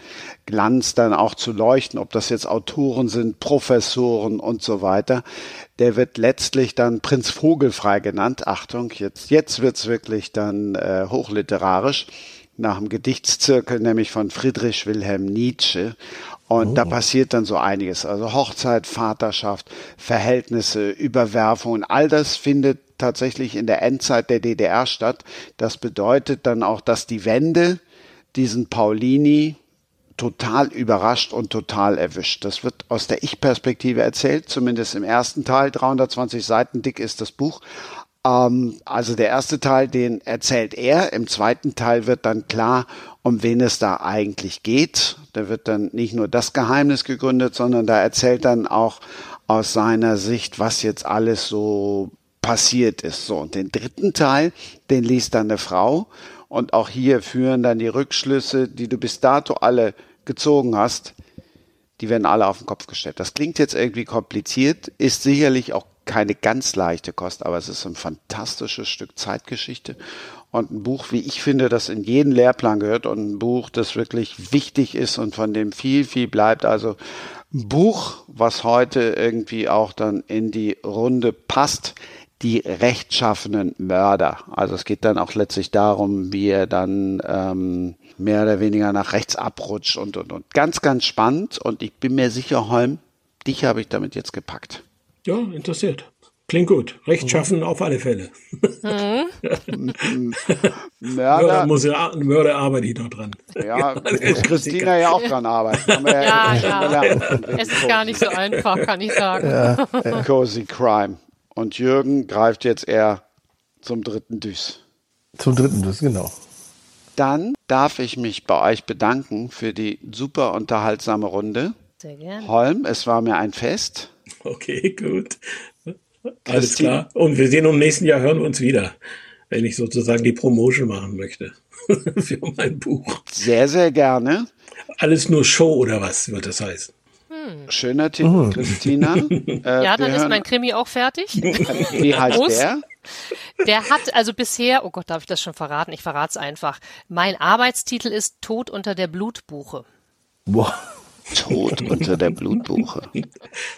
Glanz dann auch zu leuchten, ob das jetzt Autoren sind, Professoren und so weiter. Der wird letztlich dann Prinz Vogelfrei genannt. Achtung, jetzt, jetzt wird's wirklich dann äh, hochliterarisch nach dem Gedichtszirkel, nämlich von Friedrich Wilhelm Nietzsche. Und oh. da passiert dann so einiges. Also Hochzeit, Vaterschaft, Verhältnisse, Überwerfungen, all das findet tatsächlich in der Endzeit der DDR statt. Das bedeutet dann auch, dass die Wende diesen Paulini total überrascht und total erwischt. Das wird aus der Ich-Perspektive erzählt, zumindest im ersten Teil. 320 Seiten dick ist das Buch. Ähm, also der erste Teil, den erzählt er. Im zweiten Teil wird dann klar, um wen es da eigentlich geht. Da wird dann nicht nur das Geheimnis gegründet, sondern da erzählt dann auch aus seiner Sicht, was jetzt alles so passiert ist. So, und den dritten Teil, den liest dann eine Frau. Und auch hier führen dann die Rückschlüsse, die du bis dato alle gezogen hast, die werden alle auf den Kopf gestellt. Das klingt jetzt irgendwie kompliziert, ist sicherlich auch keine ganz leichte Kost, aber es ist ein fantastisches Stück Zeitgeschichte und ein Buch, wie ich finde, das in jeden Lehrplan gehört und ein Buch, das wirklich wichtig ist und von dem viel, viel bleibt. Also ein Buch, was heute irgendwie auch dann in die Runde passt, die rechtschaffenen Mörder. Also es geht dann auch letztlich darum, wie er dann ähm, mehr oder weniger nach rechts abrutscht und und und. Ganz, ganz spannend und ich bin mir sicher, Holm, dich habe ich damit jetzt gepackt. Ja, interessiert. Klingt gut. Rechtschaffen mhm. auf alle Fälle. Mhm. (laughs) Mörder, muss ja, Mörder arbeite ich noch dran. Ja, muss Christina ja auch dran arbeiten. Ja, ja. ja. Es ist gar nicht so einfach, kann ich sagen. (laughs) Ja. Cozy Crime. Und Jürgen greift jetzt eher zum dritten Düs. Zum dritten Düs, genau. Dann darf ich mich bei euch bedanken für die super unterhaltsame Runde. Sehr gerne. Holm, es war mir ein Fest. Okay, gut. Alles klar. Und wir sehen uns im nächsten Jahr, hören wir uns wieder, wenn ich sozusagen die Promotion machen möchte (laughs) für mein Buch. Sehr, sehr gerne. Alles nur Show oder was wird das heißen? Hm. Schöner Titel, oh. Christina. (laughs) Äh, ja, dann ist mein Krimi auch fertig. (laughs) Wie heißt Muss. der? Der hat also bisher, oh Gott, darf ich das schon verraten? Ich verrate es einfach. Mein Arbeitstitel ist Tod unter der Blutbuche. Boah. Tod (laughs) unter der Blutbuche.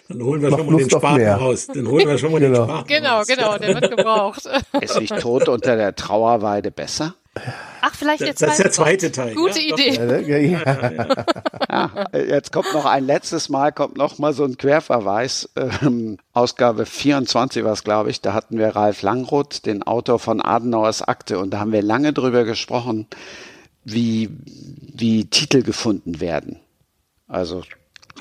Dann holen wir Macht schon mal den Spaten raus. Dann holen wir schon mal genau. den Spaten Genau, raus. genau, der wird gebraucht. (laughs) Ist nicht Tod unter der Trauerweide besser? Ach, vielleicht zweite. Das ist der zweite Teil. Gute ja, Idee. Ja, ja, jetzt kommt noch ein letztes Mal, kommt noch mal so ein Querverweis. Ähm, Ausgabe 24 war es, glaube ich. Da hatten wir Ralf Langroth, den Autor von Adenauers Akte. Und da haben wir lange drüber gesprochen, wie, wie Titel gefunden werden. Also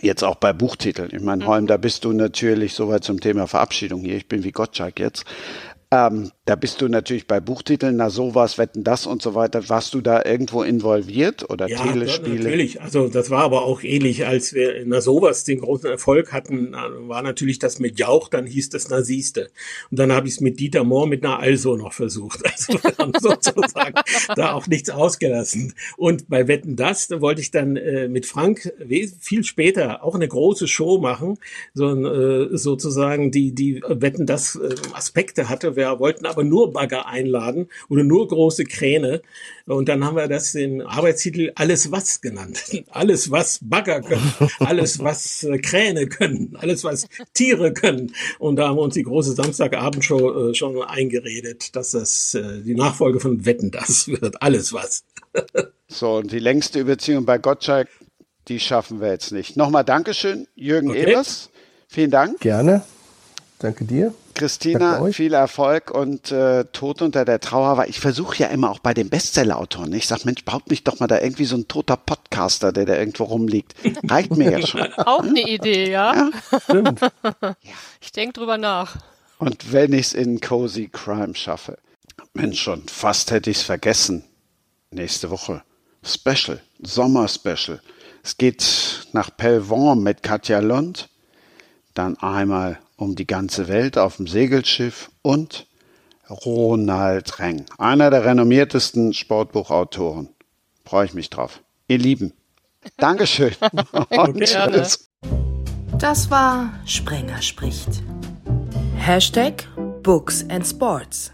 jetzt auch bei Buchtiteln. Ich meine, Holm, da bist du natürlich soweit zum Thema Verabschiedung hier. Ich bin wie Gottschalk jetzt. Ähm, da bist du natürlich bei Buchtiteln, na sowas, wetten das und so weiter. Warst du da irgendwo involviert oder ja, Telespiele? Ja, natürlich. Also das war aber auch ähnlich, als wir in na sowas den großen Erfolg hatten, war natürlich das mit Jauch, dann hieß das na siehste. Und dann habe ich es mit Dieter Mohr mit einer Also noch versucht. (laughs) Also wir haben sozusagen da auch nichts ausgelassen. Und bei Wetten das, da wollte ich dann äh, mit Frank viel später auch eine große Show machen, so äh, sozusagen die die Wetten das äh, Aspekte hatte. Wir wollten aber nur Bagger einladen oder nur große Kräne. Und dann haben wir das den Arbeitstitel Alles was genannt. (laughs) Alles was Bagger können, (laughs) alles was äh, Kräne können, alles was Tiere können. Und da haben wir uns die große Samstagabendshow äh, schon eingeredet, dass das äh, die Nachfolge von Wetten das wird. Alles was. (laughs) so, und die längste Überziehung bei Gottschalk, die schaffen wir jetzt nicht. Nochmal Dankeschön, Jürgen okay. Evers. Vielen Dank. Gerne. Danke dir. Christina, viel Erfolg und äh, Tod unter der Trauer war. Ich versuche ja immer auch bei den Bestseller-Autoren. Ich sag, Mensch, baut mich doch mal da irgendwie so ein toter Podcaster, der da irgendwo rumliegt. Reicht mir ja schon. (laughs) Auch eine Idee, ja? ja? Stimmt. (laughs) Ich denke drüber nach. Und wenn ich es in Cozy Crime schaffe. Mensch, schon fast hätte ich es vergessen. Nächste Woche. Special, Sommer-Special. Es geht nach Pelvorm mit Katja Lund. Dann einmal um die ganze Welt auf dem Segelschiff und Ronald Reng, einer der renommiertesten Sportbuchautoren. Freue ich mich drauf. Ihr Lieben, Dankeschön. (laughs) Das war Sprenger spricht. Hashtag Books and Sports.